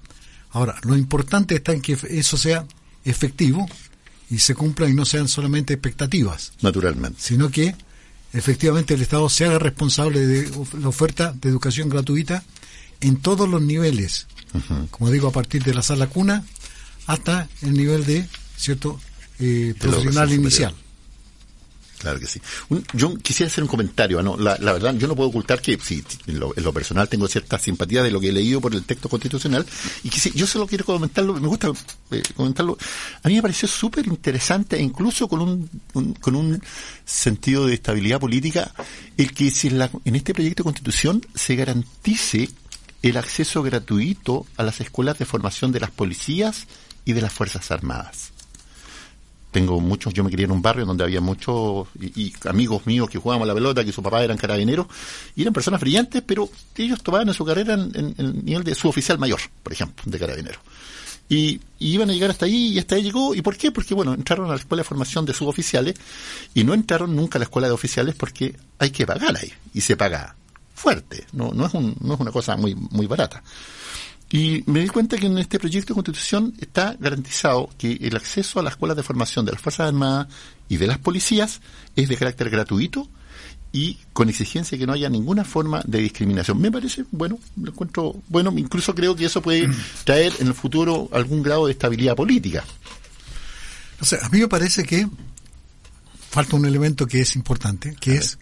Ahora, lo importante está en que eso sea efectivo y se cumplan y no sean solamente expectativas. Naturalmente. Sino que efectivamente el Estado se haga responsable de la oferta de educación gratuita en todos los niveles. Como digo, a partir de la sala cuna hasta el nivel de cierto eh, profesional inicial. Claro que sí. yo quisiera hacer un comentario. ¿no? La, verdad, yo no puedo ocultar que, sí, en lo, personal tengo cierta simpatía de lo que he leído por el texto constitucional y que yo solo quiero comentarlo, me gusta eh, comentarlo. A mí me pareció súper interesante e incluso con un, con un sentido de estabilidad política el que si en, en este proyecto de constitución se garantice el acceso gratuito a las escuelas de formación de las policías y de las Fuerzas Armadas tengo muchos, yo me crié en un barrio donde había muchos y, amigos míos que jugábamos a la pelota, que su papá eran carabineros, y eran personas brillantes, pero ellos tomaban en su carrera en, el nivel de suboficial mayor, por ejemplo, de carabineros. Y, iban a llegar hasta ahí y hasta ahí llegó. ¿Y por qué? Porque, bueno, entraron a la escuela de formación de suboficiales y no entraron nunca a la escuela de oficiales porque hay que pagar ahí y se paga fuerte, no, no, es, un, no es una cosa muy, muy barata. Y me di cuenta que en este proyecto de constitución está garantizado que el acceso a las escuelas de formación de las Fuerzas Armadas y de las policías es de carácter gratuito y con exigencia que no haya ninguna forma de discriminación. Me parece, bueno, lo encuentro, bueno, incluso creo que eso puede traer en el futuro algún grado de estabilidad política. O sea, a mí me parece que falta un elemento que es importante, que es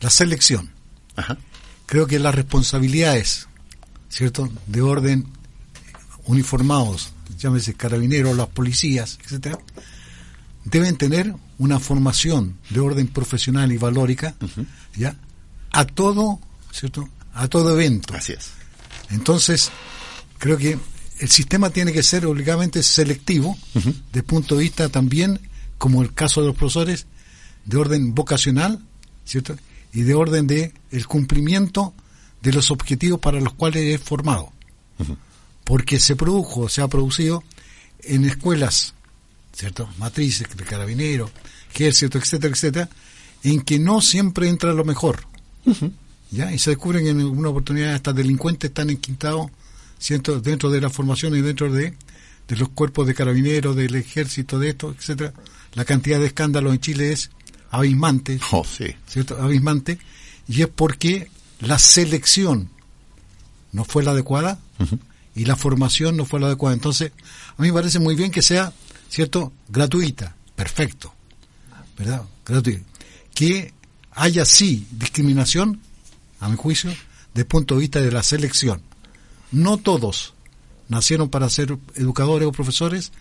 la selección. Creo que las responsabilidades ¿cierto? De orden uniformados, llámese carabineros, las policías, etcétera, deben tener una formación de orden profesional y valórica, ¿ya? A todo, ¿cierto? A todo evento. Así es. Entonces, creo que el sistema tiene que ser obligadamente selectivo, de punto de vista también, como el caso de los profesores, de orden vocacional, ¿cierto? Y de orden de el cumplimiento de los objetivos para los cuales es formado. Porque se produjo, se ha producido en escuelas ¿cierto? Matrices de carabineros, ejército, etcétera, etcétera, en que no siempre entra lo mejor. ¿Ya? Y se descubren en una oportunidad estas delincuentes están enquintados ¿cierto? dentro de la formación y dentro de, de los cuerpos de carabineros, del ejército, de esto, etcétera. La cantidad de escándalos en Chile es abismante, oh, sí. ¿cierto? Abismante, y es porque la selección no fue la adecuada y la formación no fue la adecuada. Entonces, a mí me parece muy bien que sea, ¿cierto?, gratuita, perfecto, ¿verdad? Gratuita. Que haya sí discriminación, a mi juicio, desde el punto de vista de la selección. No todos nacieron para ser educadores o profesores,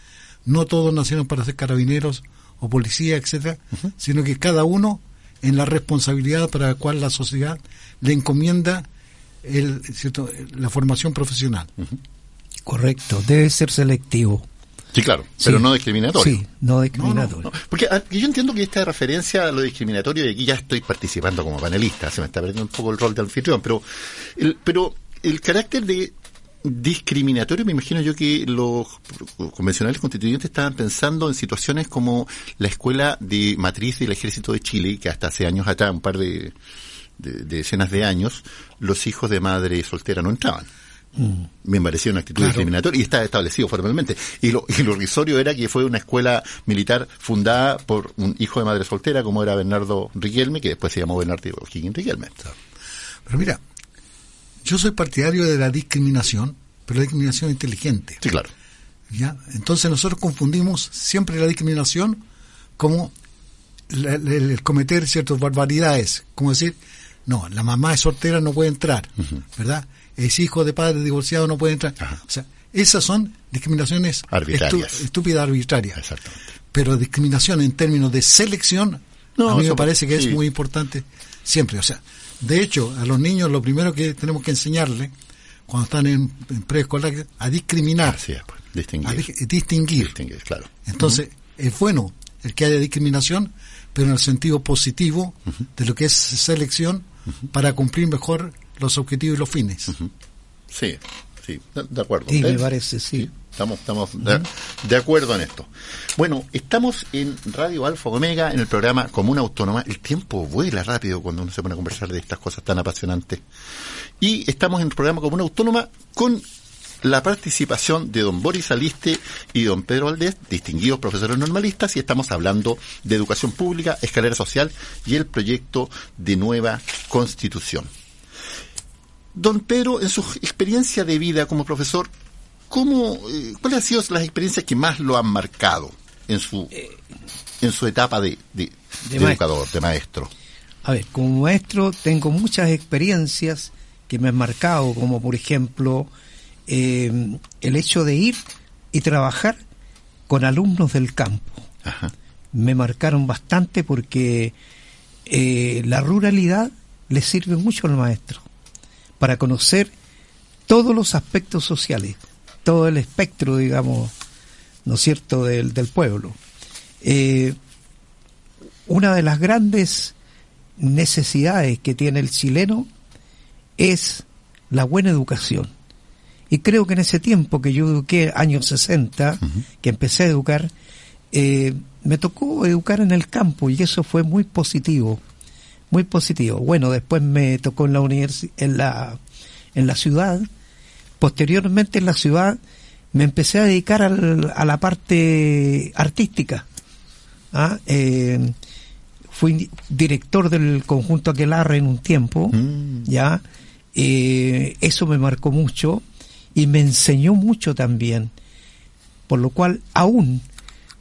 no todos nacieron para ser carabineros o policías, etcétera, sino que cada uno en la responsabilidad para la cual la sociedad le encomienda el, ¿cierto? la formación profesional. Correcto, debe ser selectivo. Sí, claro, pero no discriminatorio. Sí, no discriminatorio. Porque ah, yo entiendo que esta referencia a lo discriminatorio, y aquí ya estoy participando como panelista, se me está perdiendo un poco el rol de anfitrión, pero el, pero el carácter de discriminatorio, me imagino yo que los convencionales constituyentes estaban pensando en situaciones como la escuela de matriz del ejército de Chile, que hasta hace años atrás, un par de, de decenas de años, los hijos de madre soltera no entraban. Mm. Me parecía una actitud discriminatoria y está establecido formalmente. Y lo, y lo risorio era que fue una escuela militar fundada por un hijo de madre soltera como era Bernardo Riquelme, que después se llamó Bernardo Higgins Riquelme. Pero mira, yo soy partidario de la discriminación, pero la discriminación inteligente. Sí, claro. ¿Ya? Entonces nosotros confundimos siempre la discriminación como el, cometer ciertas barbaridades, como decir, no, la mamá es soltera, no puede entrar, ¿verdad? es hijo de padre divorciado, no puede entrar. O sea, esas son discriminaciones arbitrarias. estúpidas, arbitrarias. Exactamente. Pero discriminación en términos de selección, a mí me parece que es muy importante siempre. O sea, de hecho, a los niños lo primero que tenemos que enseñarles cuando están en, preescolar a discriminar. Pues, distinguir. A distinguir. distinguir. claro. Entonces, es bueno el que haya discriminación, pero en el sentido positivo de lo que es selección para cumplir mejor los objetivos y los fines. Sí, sí, de, acuerdo. Sí, me parece, sí. Estamos estamos de, acuerdo en esto. Bueno, estamos en Radio Alfa Omega, en el programa Comuna Autónoma. El tiempo vuela rápido cuando uno se pone a conversar de estas cosas tan apasionantes. Y estamos en el programa Comuna Autónoma con la participación de don Boris Aliste y don Pedro Valdés, distinguidos profesores normalistas, y estamos hablando de educación pública, escalera social y el proyecto de nueva constitución. Don Pedro, en su experiencia de vida como profesor, ¿cómo, eh, ¿cuáles han sido las experiencias que más lo han marcado en su, en su etapa de, educador, de maestro? A ver, como maestro tengo muchas experiencias que me han marcado, como por ejemplo eh, el hecho de ir y trabajar con alumnos del campo. Me marcaron bastante porque eh, la ruralidad le sirve mucho al maestro para conocer todos los aspectos sociales, todo el espectro, digamos, ¿no es cierto?, del, pueblo. Eh, una de las grandes necesidades que tiene el chileno es la buena educación. Y creo que en ese tiempo que yo eduqué, años 60, que empecé a educar, eh, me tocó educar en el campo y eso fue muy positivo muy positivo. Bueno, después me tocó en la en la en la ciudad. Posteriormente en la ciudad me empecé a dedicar a la parte artística. ¿ah? Eh, fui director del conjunto Aquelarre en un tiempo, mm. ya. Eh, eso me marcó mucho y me enseñó mucho también, por lo cual aún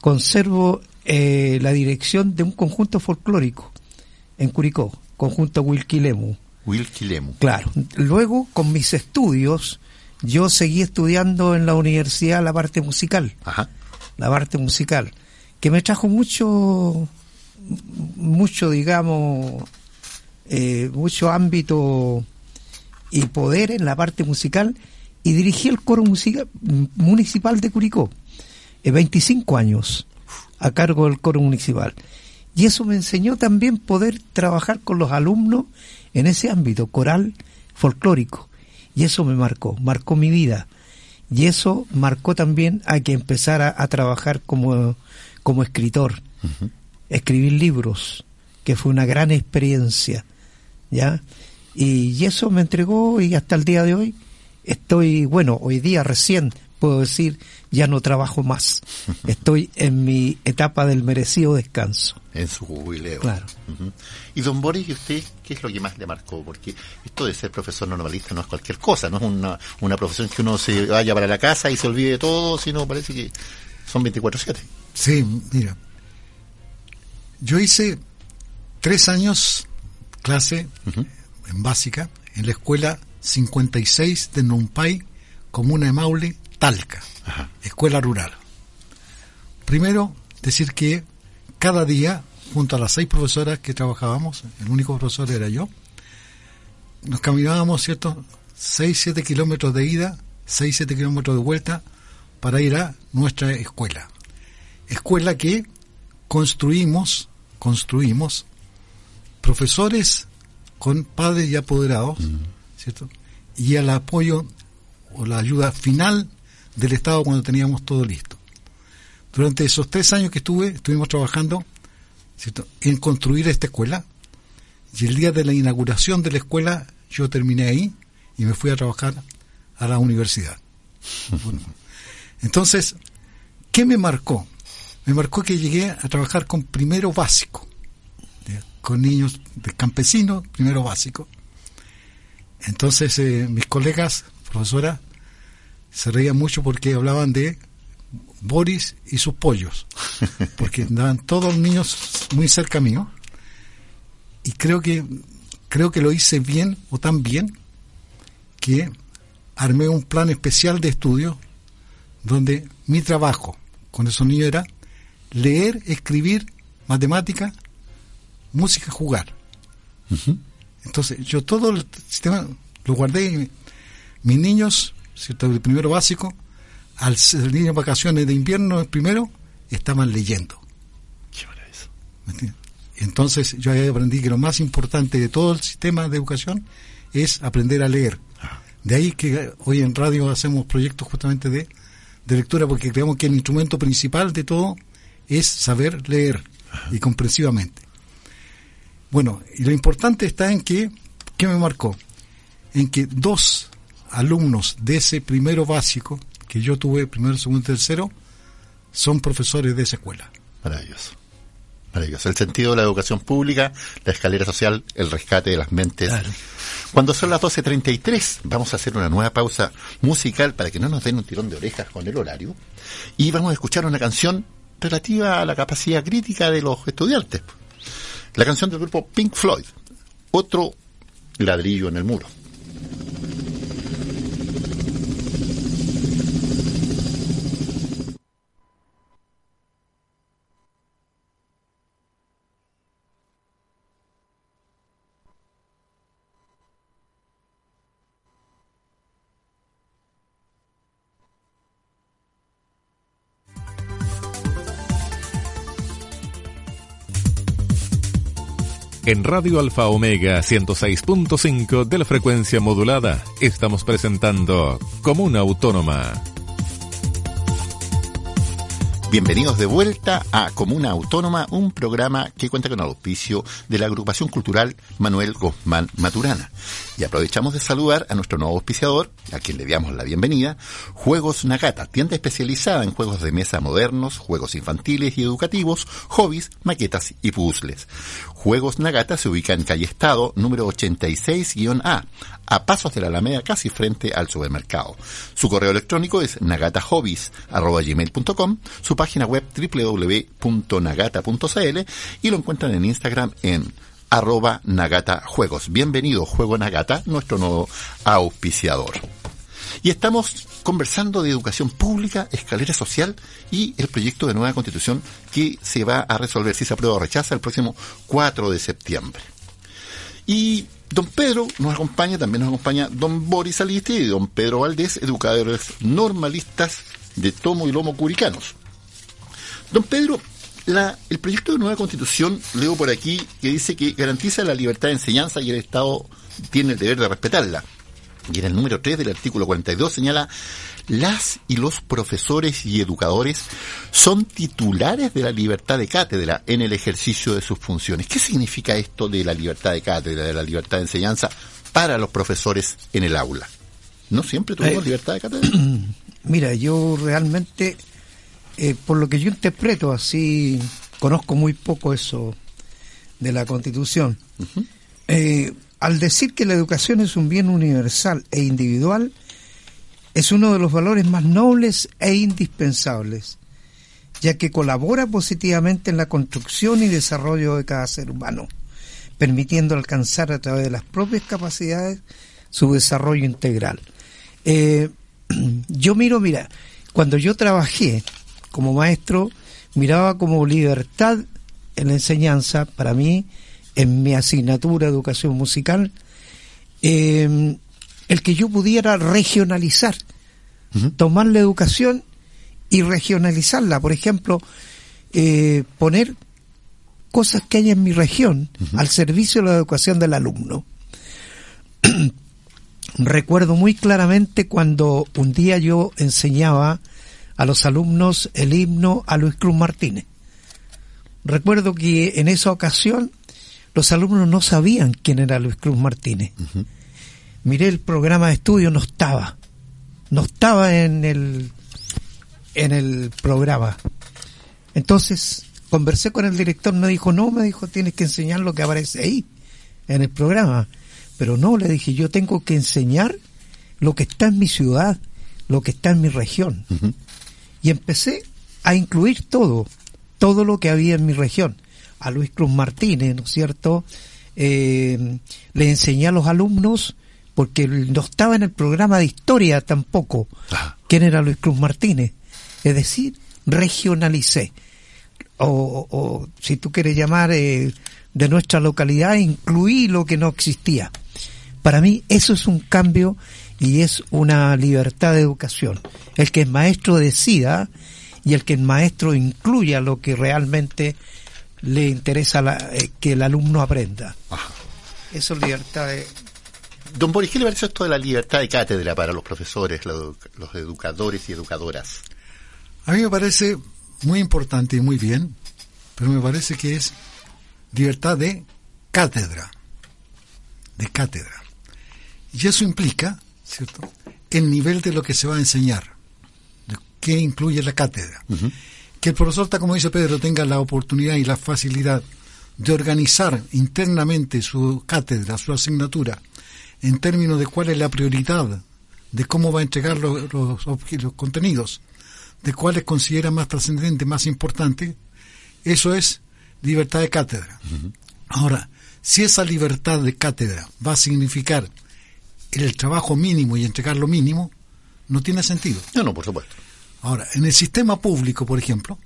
conservo eh, la dirección de un conjunto folclórico en Curicó, conjunto Wilquilemu. Wilquilemu. Claro. Luego, con mis estudios, yo seguí estudiando en la universidad la parte musical. Ajá. La parte musical. Que me trajo mucho, mucho, digamos, eh, mucho ámbito y poder en la parte musical y dirigí el coro musical, municipal de Curicó. 25 años a cargo del coro municipal. Y eso me enseñó también poder trabajar con los alumnos en ese ámbito coral folclórico. Y eso me marcó, marcó mi vida. Y eso marcó también a que empezara a trabajar como, como escritor, escribir libros, que fue una gran experiencia, ¿ya? Y, eso me entregó y hasta el día de hoy estoy, bueno, hoy día recién puedo decir, ya no trabajo más. Estoy en mi etapa del merecido descanso. En su jubileo. Claro. Y don Boris, ¿y usted qué es lo que más le marcó? Porque esto de ser profesor normalista no es cualquier cosa, no es una, una profesión que uno se vaya para la casa y se olvide de todo, sino parece que son 24-7. Sí, mira. Yo hice tres años clase en básica en la escuela 56 de Numpay, comuna de Maule, Talca, escuela rural. Primero, decir que cada día, junto a las seis profesoras que trabajábamos, el único profesor era yo, nos caminábamos, ¿cierto? Seis, siete kilómetros de ida, seis, siete kilómetros de vuelta para ir a nuestra escuela. Escuela que construimos, construimos profesores con padres y apoderados, mm. ¿cierto? Y el apoyo o la ayuda final del Estado cuando teníamos todo listo. Durante esos tres años que estuve, estuvimos trabajando en construir esta escuela y el día de la inauguración de la escuela yo terminé ahí y me fui a trabajar a la universidad. entonces, ¿qué me marcó? Me marcó que llegué a trabajar con primero básico, con niños de campesinos, primero básico. Entonces, eh, mis colegas, profesora, se reían mucho porque hablaban de Boris y sus pollos, porque andaban todos los niños muy cerca mío, y creo que creo que lo hice bien o tan bien que armé un plan especial de estudio donde mi trabajo con esos niños era leer, escribir, matemática, música, jugar. Entonces, yo todo el sistema lo guardé y mis niños ¿cierto? El primero básico, al salir en vacaciones de invierno, el primero, estaban leyendo. Qué eso. Entonces yo ahí aprendí que lo más importante de todo el sistema de educación es aprender a leer. Ah. De ahí que hoy en radio hacemos proyectos justamente de, de lectura porque creemos que el instrumento principal de todo es saber leer y comprensivamente. Bueno, y lo importante está en que, ¿qué me marcó? En que dos alumnos de ese primero básico que yo tuve, primero, segundo y tercero, son profesores de esa escuela. Maravilloso. Maravilloso. El sentido de la educación pública, la escalera social, el rescate de las mentes. Cuando son las 12.33, vamos a hacer una nueva pausa musical para que no nos den un tirón de orejas con el horario. Y vamos a escuchar una canción relativa a la capacidad crítica de los estudiantes. La canción del grupo Pink Floyd. Otro ladrillo en el muro. En Radio Alfa Omega 106.5 de la frecuencia modulada estamos presentando Comuna Autónoma. Bienvenidos de vuelta a Comuna Autónoma, un programa que cuenta con el auspicio de la agrupación cultural Manuel Guzmán Maturana. Y aprovechamos de saludar a nuestro nuevo auspiciador, a quien le damos la bienvenida, Juegos Nagata, tienda especializada en juegos de mesa modernos, juegos infantiles y educativos, hobbies, maquetas y puzzles. Juegos Nagata se ubica en calle Estado, número 86-A, a pasos de la Alameda, casi frente al supermercado. Su correo electrónico es nagatahobbies.com, su página web www.nagata.cl y lo encuentran en Instagram en arroba Nagata Juegos. Bienvenido, Juego Nagata, nuestro nuevo auspiciador. Y estamos conversando de educación pública, escalera social y el proyecto de nueva constitución que se va a resolver si se aprueba o rechaza el próximo 4 de septiembre. Y don Pedro nos acompaña, también nos acompaña don Boris Aliste y don Pedro Valdés, educadores normalistas de tomo y lomo curicanos. Don Pedro, la, el proyecto de nueva constitución, leo por aquí, que dice que garantiza la libertad de enseñanza y el Estado tiene el deber de respetarla. Y en el número 3 del artículo 42 señala, las y los profesores y educadores son titulares de la libertad de cátedra en el ejercicio de sus funciones. ¿Qué significa esto de la libertad de cátedra, de la libertad de enseñanza para los profesores en el aula? ¿No siempre tuvimos eh, libertad de cátedra? Mira, yo realmente, eh, por lo que yo interpreto así, conozco muy poco eso de la Constitución. eh, al decir que la educación es un bien universal e individual, es uno de los valores más nobles e indispensables, ya que colabora positivamente en la construcción y desarrollo de cada ser humano, permitiendo alcanzar a través de las propias capacidades su desarrollo integral. Eh, yo miro, mira, cuando yo trabajé como maestro, miraba como libertad en la enseñanza, para mí, en mi asignatura de educación musical, eh, el que yo pudiera regionalizar, tomar la educación y regionalizarla. Por ejemplo, eh, poner cosas que hay en mi región al servicio de la educación del alumno. Recuerdo muy claramente cuando un día yo enseñaba a los alumnos el himno a Luis Cruz Martínez. Recuerdo que en esa ocasión los alumnos no sabían quién era Luis Cruz Martínez. Miré el programa de estudio, no estaba. No estaba en el, en el programa. Entonces, conversé con el director, me dijo, no, me dijo, tienes que enseñar lo que aparece ahí, en el programa. Pero no, le dije, yo tengo que enseñar lo que está en mi ciudad, lo que está en mi región. Y empecé a incluir todo, todo lo que había en mi región a Luis Cruz Martínez, ¿no es cierto? Eh, le enseñé a los alumnos, porque no estaba en el programa de historia tampoco, quién era Luis Cruz Martínez. Es decir, regionalicé. O, si tú quieres llamar eh, de nuestra localidad, incluí lo que no existía. Para mí eso es un cambio y es una libertad de educación. El que el maestro decida y el que el maestro incluya lo que realmente le interesa eh, que el alumno aprenda. Eso es libertad de... Don Boris, ¿qué le parece esto de la libertad de cátedra para los profesores, los, educadores y educadoras? A mí me parece muy importante y muy bien, pero me parece que es libertad de cátedra, de cátedra. Y eso implica, ¿cierto?, el nivel de lo que se va a enseñar, de qué incluye la cátedra que el profesor, como dice Pedro, tenga la oportunidad y la facilidad de organizar internamente su cátedra, su asignatura, en términos de cuál es la prioridad, de cómo va a entregar los, los, contenidos, de cuáles considera más trascendente, más importante, eso es libertad de cátedra. Ahora, si esa libertad de cátedra va a significar el trabajo mínimo y entregar lo mínimo, no tiene sentido. No, no, por supuesto. Ahora, en el sistema público, por ejemplo,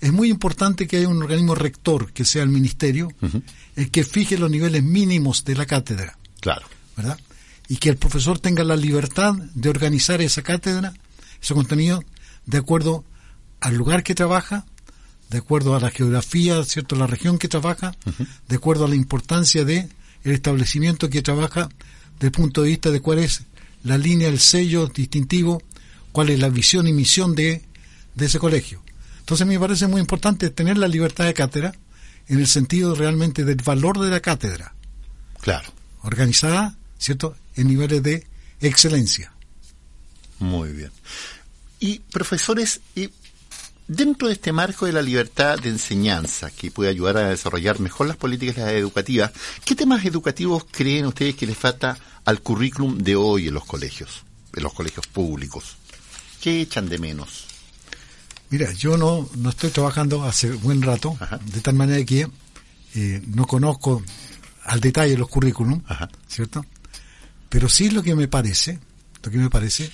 es muy importante que haya un organismo rector, que sea el ministerio, el que fije los niveles mínimos de la cátedra. Claro. ¿Verdad? Y que el profesor tenga la libertad de organizar esa cátedra, ese contenido, de acuerdo al lugar que trabaja, de acuerdo a la geografía, ¿cierto? La región que trabaja, de acuerdo a la importancia de el establecimiento que trabaja, desde el punto de vista de cuál es la línea, el sello distintivo cuál es la visión y misión de, ese colegio. Entonces me parece muy importante tener la libertad de cátedra en el sentido realmente del valor de la cátedra. Claro. Organizada, ¿cierto?, en niveles de excelencia. Muy bien. Y profesores, y dentro de este marco de la libertad de enseñanza que puede ayudar a desarrollar mejor las políticas educativas, ¿qué temas educativos creen ustedes que les falta al currículum de hoy en los colegios, en los colegios públicos? ¿Qué echan de menos? Mira, yo no, no estoy trabajando hace buen rato, de tal manera que eh, no conozco al detalle los currículum, ¿cierto? Pero sí lo que me parece, lo que me parece,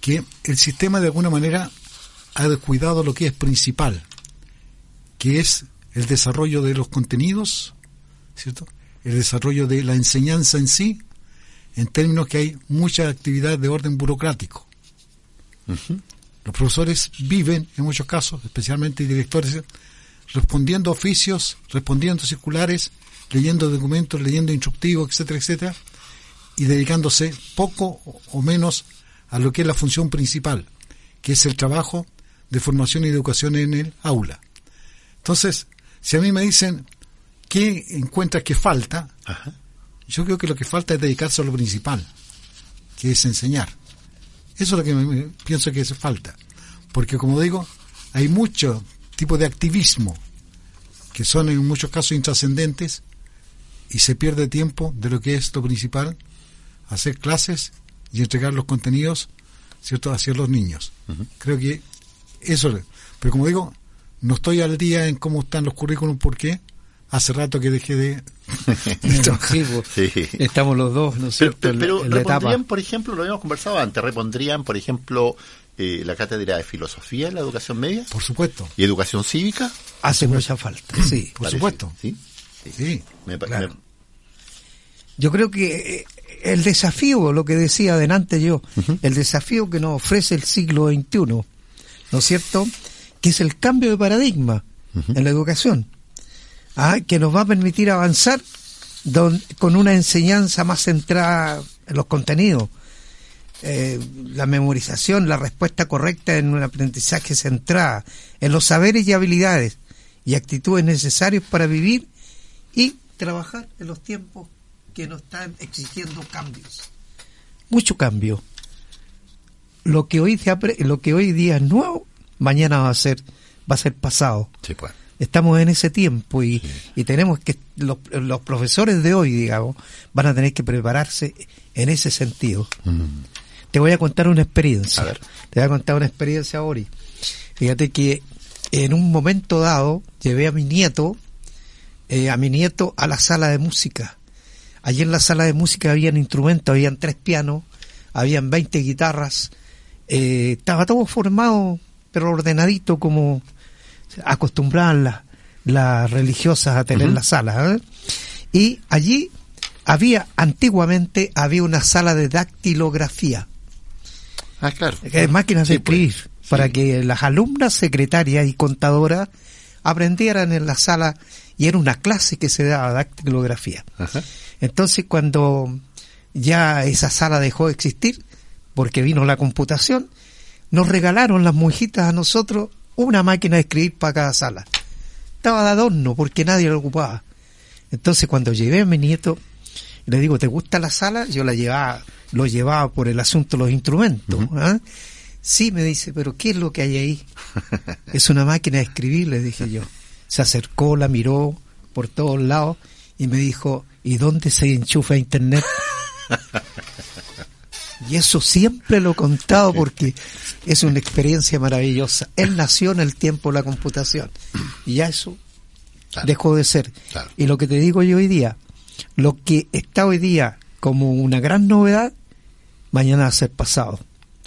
que el sistema de alguna manera ha descuidado lo que es principal, que es el desarrollo de los contenidos, ¿cierto? El desarrollo de la enseñanza en sí, en términos que hay mucha actividad de orden burocrático. Los profesores viven, en muchos casos, especialmente directores, respondiendo oficios, respondiendo circulares, leyendo documentos, leyendo instructivos, etcétera, etcétera, y dedicándose poco o menos a lo que es la función principal, que es el trabajo de formación y educación en el aula. Entonces, si a mí me dicen qué encuentras que falta, yo creo que lo que falta es dedicarse a lo principal, que es enseñar. Eso es lo que me, pienso que hace falta. Porque como digo, hay muchos tipos de activismo que son en muchos casos intrascendentes y se pierde tiempo de lo que es lo principal, hacer clases y entregar los contenidos cierto hacia los niños. Creo que eso, pero como digo, no estoy al día en cómo están los currículums porque hace rato que dejé de pues, estamos los dos no pero, pero, repondrían por ejemplo lo habíamos conversado antes repondrían por ejemplo eh, la cátedra de filosofía en la educación media por supuesto. Y educación cívica hace mucha falta sí. por supuesto. Sí sí, yo creo que eh, el desafío lo que decía adelante yo el desafío que nos ofrece el siglo XXI ¿no es cierto? que es el cambio de paradigma en la educación ¿ah? que nos va a permitir avanzar con una enseñanza más centrada en los contenidos. Eh, la memorización, la respuesta correcta en un aprendizaje centrada en los saberes y habilidades y actitudes necesarios para vivir y trabajar en los tiempos que nos están exigiendo cambios. Mucho cambio. Lo que hoy, lo que hoy día es nuevo, mañana va a ser, va a ser pasado. Sí, pues estamos en ese tiempo y, y tenemos que, los, los, profesores de hoy, digamos, van a tener que prepararse en ese sentido. Mm. Te voy a contar una experiencia. Te voy a contar una experiencia, Ori. Fíjate que en un momento dado llevé a mi nieto, eh, a mi nieto a la sala de música. Allí en la sala de música habían instrumentos, habían tres pianos, habían 20 guitarras, eh, estaba todo formado, pero ordenadito como, acostumbraban las, religiosas a tener la sala. ¿eh? Y allí había, antiguamente, había una sala de dactilografía. Ah, claro. máquinas de pues. escribir, para que las alumnas, secretarias y contadoras aprendieran en la sala y era una clase que se daba dactilografía. Entonces cuando ya esa sala dejó de existir, porque vino la computación, nos regalaron las monjitas a nosotros una máquina de escribir para cada sala. Estaba de adorno porque nadie lo ocupaba. Entonces cuando llevé a mi nieto, le digo, ¿te gusta la sala? Yo la llevaba, lo llevaba por el asunto de los instrumentos. ¿ah? Sí, me dice, pero ¿qué es lo que hay ahí? es una máquina de escribir, le dije yo. Se acercó, la miró por todos lados y me dijo, ¿y dónde se enchufa internet? Y eso siempre lo he contado porque es una experiencia maravillosa. Él nació en el tiempo de la computación y ya eso dejó de ser. Y lo que te digo yo hoy día, lo que está hoy día como una gran novedad, mañana va a ser pasado.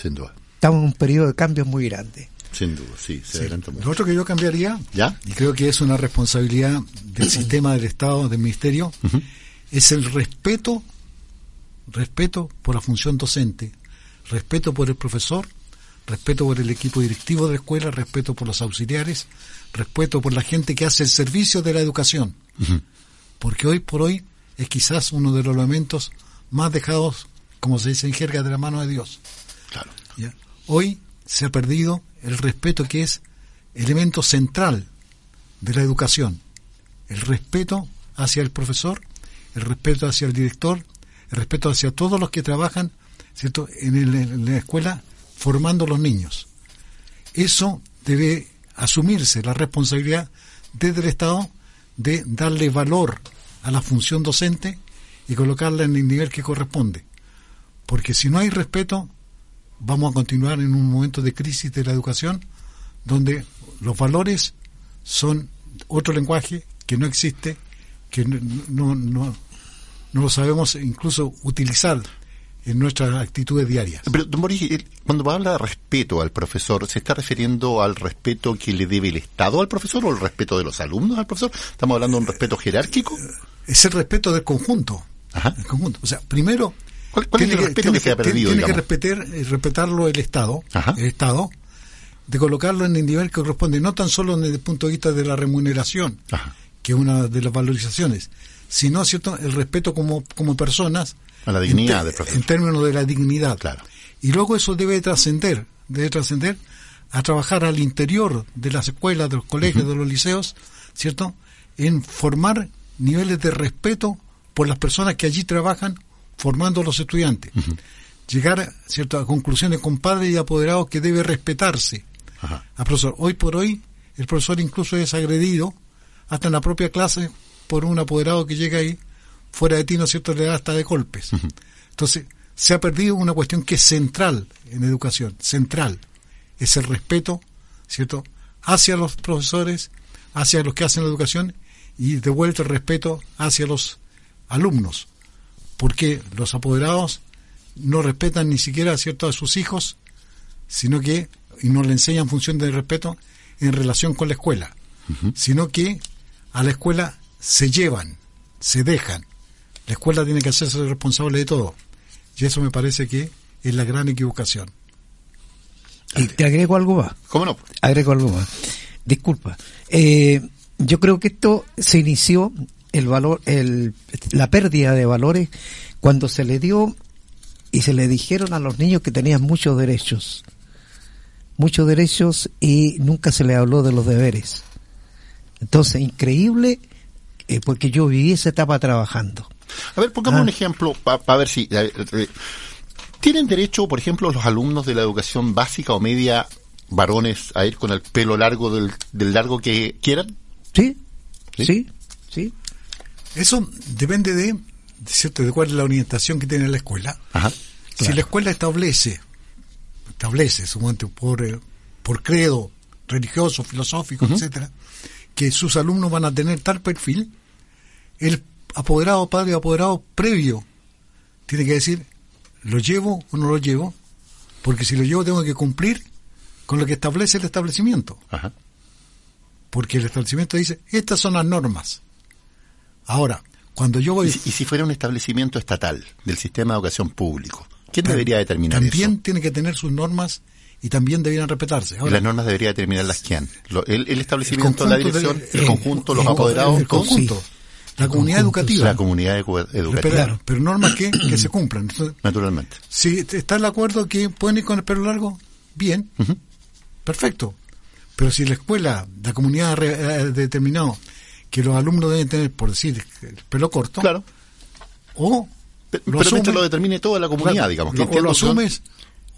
Sin duda. Estamos en un periodo de cambios muy grande. Sin duda, sí, se adelanta mucho. Lo otro que yo cambiaría, ¿Ya? y creo que es una responsabilidad del sistema del Estado, del Ministerio, es el respeto respeto por la función docente, respeto por el profesor, respeto por el equipo directivo de la escuela, respeto por los auxiliares, respeto por la gente que hace el servicio de la educación. Porque hoy por hoy es quizás uno de los elementos más dejados, como se dice en jerga, de la mano de Dios. Claro. Hoy se ha perdido el respeto que es elemento central de la educación. El respeto hacia el profesor, el respeto hacia el director, el respeto hacia todos los que trabajan ¿cierto? En, la escuela formando los niños. Eso debe asumirse la responsabilidad desde el Estado de darle valor a la función docente y colocarla en el nivel que corresponde. Porque si no hay respeto, vamos a continuar en un momento de crisis de la educación donde los valores son otro lenguaje que no existe, que no, no, no lo sabemos incluso utilizar en nuestras actitudes diarias. Pero, don Boris, cuando habla de respeto al profesor, ¿se está refiriendo al respeto que le debe el Estado al profesor o el respeto de los alumnos al profesor? ¿Estamos hablando de un respeto jerárquico? Eh, es el respeto del conjunto. Ajá. El conjunto. O sea, primero... ¿Cuál, es el respeto que, se ha perdido? Tiene que respetar, eh, respetarlo el Estado, el Estado, de colocarlo en el nivel que corresponde, no tan solo desde el punto de vista de la remuneración, que es una de las valorizaciones, sino ¿cierto? el respeto como, como personas A la dignidad en, del profesor. en términos de la dignidad. Claro. Y luego eso debe trascender, debe trascender a trabajar al interior de las escuelas, de los colegios, de los liceos, ¿cierto? En formar niveles de respeto por las personas que allí trabajan formando a los estudiantes. Llegar ¿cierto? a conclusiones con padres y apoderados que debe respetarse Ajá. al profesor. Hoy por hoy, el profesor incluso es agredido hasta en la propia clase por un apoderado que llega ahí fuera de ti, ¿no es cierto?, le da hasta de golpes. Entonces, se ha perdido una cuestión que es central en educación, central, es el respeto, ¿cierto?, hacia los profesores, hacia los que hacen la educación y de vuelta el respeto hacia los alumnos, porque los apoderados no respetan ni siquiera, ¿cierto?, a sus hijos, sino que, y no le enseñan función de respeto en relación con la escuela, sino que a la escuela se llevan, se dejan. La escuela tiene que hacerse responsable de todo. Y eso me parece que es la gran equivocación. Y te agrego algo más. ¿Cómo no? Agrego algo más. Disculpa. Eh, yo creo que esto se inició el valor, el, la pérdida de valores cuando se le dio y se le dijeron a los niños que tenían muchos derechos, muchos derechos y nunca se le habló de los deberes. Entonces, increíble, eh, porque yo viví esa etapa trabajando. A ver, pongamos Ah. un ejemplo para ver si... ¿Tienen derecho, por ejemplo, los alumnos de la educación básica o media, varones, a ir con el pelo largo del, del largo que quieran? ¿Sí? ¿Sí? ¿Sí? ¿Sí? Eso depende de, ¿cierto? de cuál es la orientación que tiene la escuela. Ajá. Si la escuela establece, establece, suponte, por, eh, por credo religioso, filosófico, etcétera, que sus alumnos van a tener tal perfil, el apoderado, padre apoderado previo, tiene que decir, ¿lo llevo o no lo llevo? Porque si lo llevo tengo que cumplir con lo que establece el establecimiento. Ajá. Porque el establecimiento dice, estas son las normas. Ahora, cuando yo voy... ¿Y si, y si fuera un establecimiento estatal del sistema de educación público? ¿Quién debería determinar También eso? tiene que tener sus normas y también debieran respetarse. Y Ahora, las normas debería determinarlas quién? Lo- el, el el establecimiento, la dirección, de- el el- conjunto, los apoderados, el conjunto, la comunidad educativa. la comunidad edu- pero, educativa, pero normas que, que se cumplan. Entonces, naturalmente. si está de acuerdo que pueden ir con el pelo largo, bien, perfecto. Pero si la escuela, la comunidad ha re- ha determinado que los alumnos deben tener, por decir, el pelo corto, Claro. o Pe- lo Pero asume- lo determine toda la comunidad, digamos. que lo- o lo asumes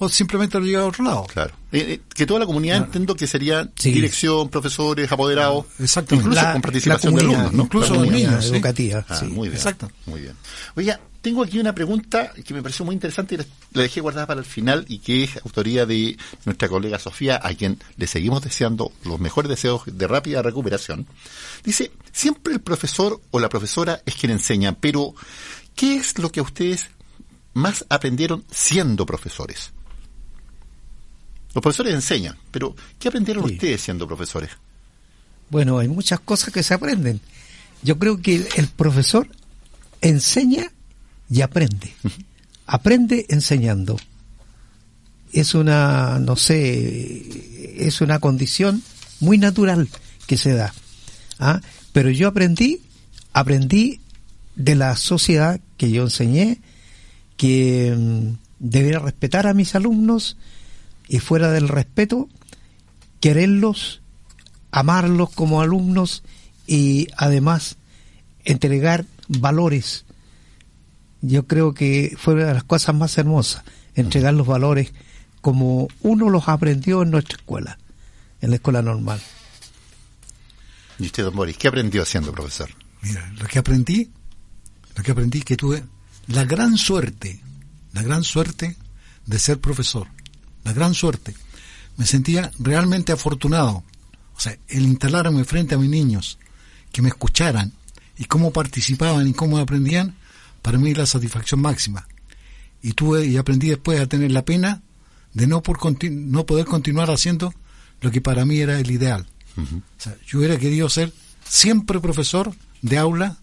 o simplemente lo llevas a otro lado. Claro. Eh, eh, que toda la comunidad entiendo que sería Sí. dirección, profesores, apoderados, Exactamente. incluso La- con participación la de comunidad, alumnos, ¿no? incluso comunidad. niños, sí. educativa. Ah, sí. muy bien. Exacto. Muy bien. Oiga, tengo aquí una pregunta que me pareció muy interesante y la, la dejé guardada para el final y que es autoría de nuestra colega Sofía, a quien le seguimos deseando los mejores deseos de rápida recuperación. Dice, siempre el profesor o la profesora es quien enseña, pero ¿qué es lo que a ustedes más aprendieron siendo profesores? Los profesores enseñan, pero ¿qué aprendieron Sí. ustedes siendo profesores? Bueno, hay muchas cosas que se aprenden. Yo creo que el, el profesor enseña y aprende. Aprende enseñando. Es una, no sé, es una condición muy natural que se da. ¿ah? Pero yo aprendí, aprendí de la sociedad que yo enseñé, que mm, debería respetar a mis alumnos y fuera del respeto, quererlos amarlos como alumnos y además entregar valores. Yo creo que fue una de las cosas más hermosas, entregar los valores como uno los aprendió en nuestra escuela, en la escuela normal. Y usted, don Boris, ¿qué aprendió siendo profesor? Mira, lo que aprendí, lo que aprendí que tuve la gran suerte, la gran suerte de ser profesor, la gran suerte. Me sentía realmente afortunado. O sea, el instalarme frente a mis niños, que me escucharan y cómo participaban y cómo aprendían, para mí la satisfacción máxima. Y tuve y aprendí después a tener la pena de no por no poder continuar haciendo lo que para mí era el ideal. O sea, yo hubiera querido ser siempre profesor de aula,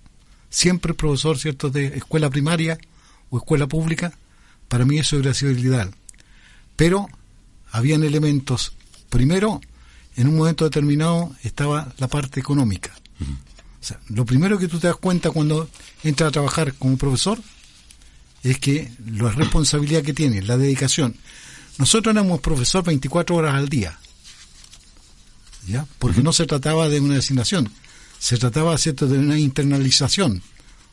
siempre profesor, ¿cierto?, de escuela primaria o escuela pública. Para mí eso hubiera sido el ideal. Pero habían elementos. Primero, en un momento determinado estaba la parte económica. O sea, lo primero que tú te das cuenta cuando entras a trabajar como profesor es que la responsabilidad que tiene, la dedicación. Nosotros éramos profesor 24 horas al día, ¿ya? Porque no se trataba de una designación, se trataba, ¿cierto?, de una internalización.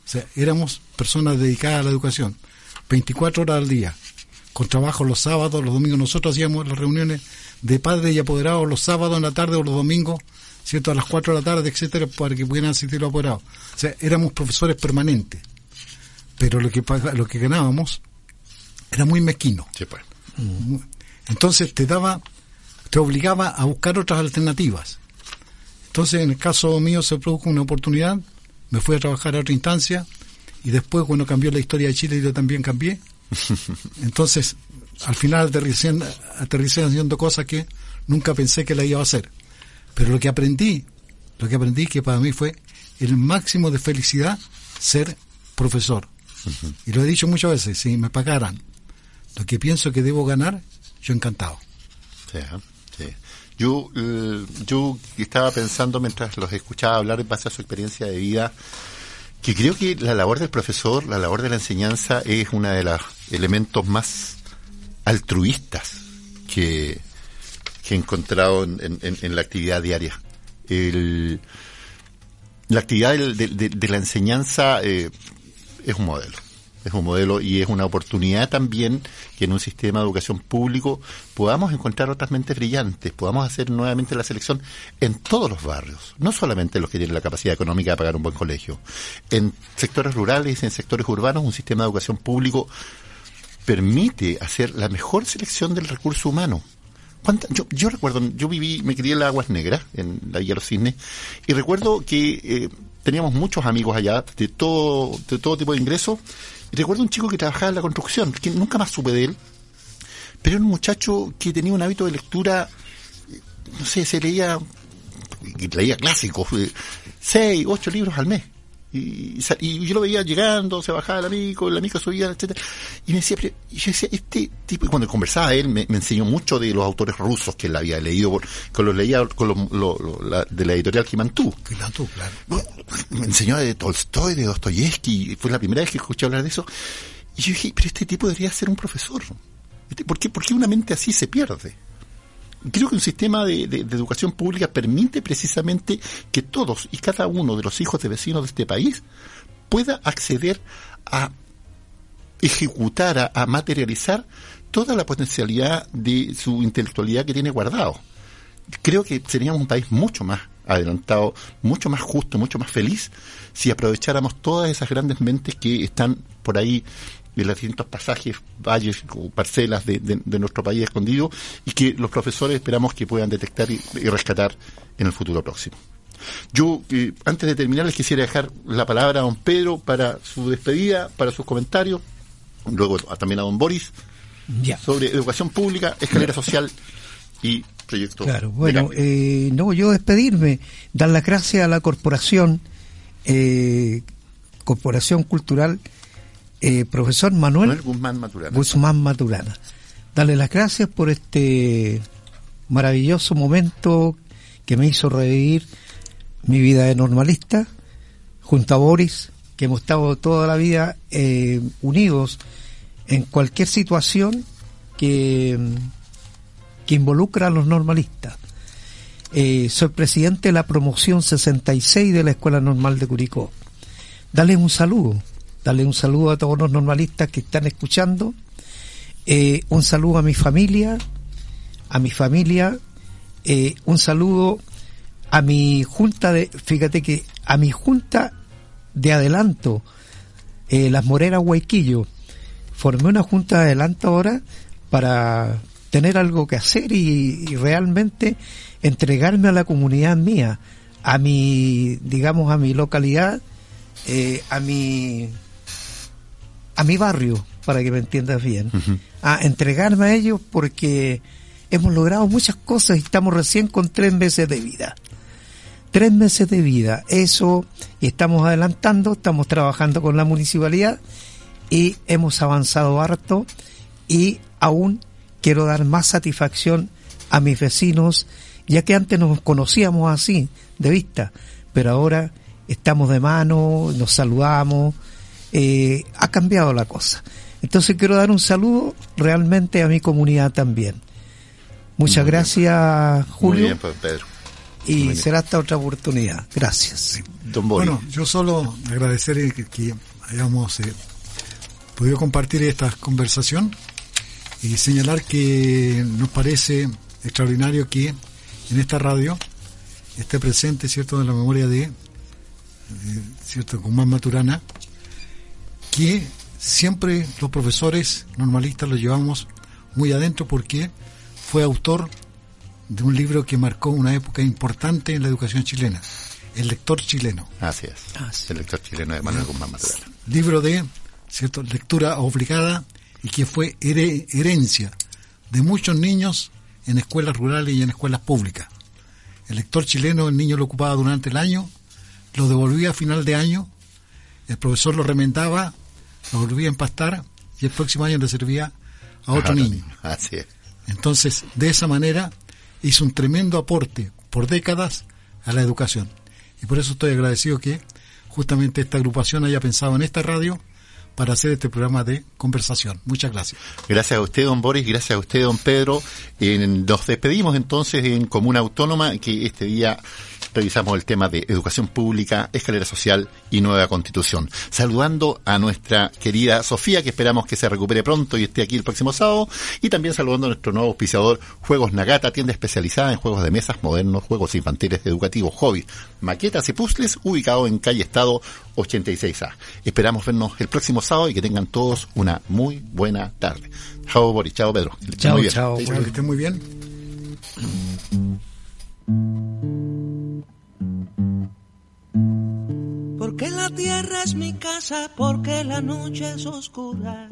O sea, éramos personas dedicadas a la educación, 24 horas al día, con trabajo los sábados, los domingos. Nosotros hacíamos las reuniones de padres y apoderados los sábados en la tarde o los domingos, ¿cierto?, a las 4 de la tarde, etcétera, para que pudieran asistir los apoderados. O sea, éramos profesores permanentes. Pero lo que, lo que ganábamos era muy mezquino. pues. Entonces te daba, te obligaba a buscar otras alternativas. Entonces, en el caso mío se produjo una oportunidad, me fui a trabajar a otra instancia y después cuando cambió la historia de Chile yo también cambié. Entonces, al final aterricé, aterricé haciendo cosas que nunca pensé que la iba a hacer. Pero lo que aprendí, lo que aprendí que para mí fue el máximo de felicidad ser profesor. Y lo he dicho muchas veces, si me pagaran lo que pienso que debo ganar, yo encantado. Sí, sí. Yo, eh, yo estaba pensando mientras los escuchaba hablar en base a su experiencia de vida, que creo que la labor del profesor, la labor de la enseñanza es uno de los elementos más altruistas que, he encontrado en, la actividad diaria. la actividad de, la enseñanza eh, es un modelo es un modelo y es una oportunidad también que en un sistema de educación público podamos encontrar otras mentes brillantes, podamos hacer nuevamente la selección en todos los barrios, no solamente los que tienen la capacidad económica de pagar un buen colegio. En sectores rurales en sectores urbanos, un sistema de educación público permite hacer la mejor selección del recurso humano. Yo, yo, recuerdo, yo viví, me crié en las Aguas Negras, en la Villa de los Cisnes, y recuerdo que eh, teníamos muchos amigos allá de todo, de todo tipo de ingresos, recuerdo un chico que trabajaba en la construcción, que nunca más supe de él, pero era un muchacho que tenía un hábito de lectura, no sé, se leía, leía clásicos, eh, seis, ocho libros al mes. Y, yo lo veía llegando, se bajaba el amigo, el amigo subía, etcétera Y me decía, y yo decía, este tipo, y cuando conversaba él, me, enseñó mucho de los autores rusos que él había leído, con los leía con los, de la editorial Kimantú. Kimantú, claro. Me enseñó de Tolstoy, de Dostoyevsky, fue la primera vez que escuché hablar de eso. Y yo dije, pero este tipo debería ser un profesor. Este, ¿Por qué, ¿Por qué una mente así se pierde? Creo que un sistema de, educación pública permite precisamente que todos y cada uno de los hijos de vecinos de este país pueda acceder a ejecutar, a, materializar toda la potencialidad de su intelectualidad que tiene guardado. Creo que seríamos un país mucho más adelantado, mucho más justo, mucho más feliz si aprovecháramos todas esas grandes mentes que están por ahí de los distintos pasajes, valles o parcelas de, nuestro país escondido y que los profesores esperamos que puedan detectar y, rescatar en el futuro próximo. Yo, eh, antes de terminar, les quisiera dejar la palabra a don Pedro para su despedida, para sus comentarios, luego también a don Boris, sobre educación pública, escalera social y proyecto. Claro, bueno, eh, no, yo despedirme, dar las gracias a la corporación, eh, Corporación Cultural eh, profesor Manuel, Guzmán Maturana. Guzmán Maturana. Darle las gracias por este maravilloso momento que me hizo revivir mi vida de normalista, junto a Boris, que hemos estado toda la vida eh, unidos en cualquier situación que, que involucra a los normalistas. Eh, soy presidente de la promoción 66 de la Escuela Normal de Curicó. Dale un saludo darle un saludo a todos los normalistas que están escuchando, eh, un saludo a mi familia, a mi familia, eh, un saludo a mi junta de, fíjate que a mi junta de adelanto, eh, las Moreras Huayquillo, formé una junta de adelanto ahora para tener algo que hacer y, realmente entregarme a la comunidad mía, a mi, digamos, a mi localidad, a mi a mi barrio, para que me entiendas bien, a entregarme a ellos porque hemos logrado muchas cosas y estamos recién con tres meses de vida. Tres meses de vida, eso, y estamos adelantando, estamos trabajando con la municipalidad y hemos avanzado harto y aún quiero dar más satisfacción a mis vecinos, ya que antes nos conocíamos así, de vista, pero ahora estamos de mano, nos saludamos, eh, ha cambiado la cosa. Entonces quiero dar un saludo realmente a mi comunidad también. Muchas gracias, Julio. Muy bien, pues, Pedro. Y será hasta otra oportunidad. Gracias. Bueno, yo solo agradecer que, hayamos eh, podido compartir esta conversación y señalar que nos parece extraordinario que en esta radio esté presente, ¿cierto?, de la memoria de, ¿cierto?, Guzmán Maturana, que siempre los profesores normalistas lo llevamos muy adentro porque fue autor de un libro que marcó una época importante en la educación chilena, El lector chileno. Así es, ah, el lector chileno de Manuel Guzmán Maturana. Libro de ¿cierto? lectura obligada y que fue herencia de muchos niños en escuelas rurales y en escuelas públicas. El lector chileno, el niño lo ocupaba durante el año, lo devolvía a final de año, el profesor lo remendaba, lo volvía a empastar y el próximo año le servía a otro niño. Así es. Entonces, de esa manera hizo un tremendo aporte por décadas a la educación. Y por eso estoy agradecido que justamente esta agrupación haya pensado en esta radio para hacer este programa de conversación. Muchas gracias. Gracias a usted, don Boris, gracias a usted, don Pedro. nos despedimos entonces en Comuna Autónoma, que este día revisamos el tema de educación pública, escalera social y nueva constitución. Saludando a nuestra querida Sofía, que esperamos que se recupere pronto y esté aquí el próximo sábado, y también saludando a nuestro nuevo auspiciador Juegos Nagata, tienda especializada en juegos de mesas modernos, juegos infantiles educativos, hobbies, maquetas y puzzles, ubicado en calle Estado 86A. Esperamos vernos el próximo sábado y que tengan todos una muy buena tarde. Chao Boris, chao Pedro. Chao, chao. Que estén muy bien. Porque la tierra es mi casa, porque la noche es oscura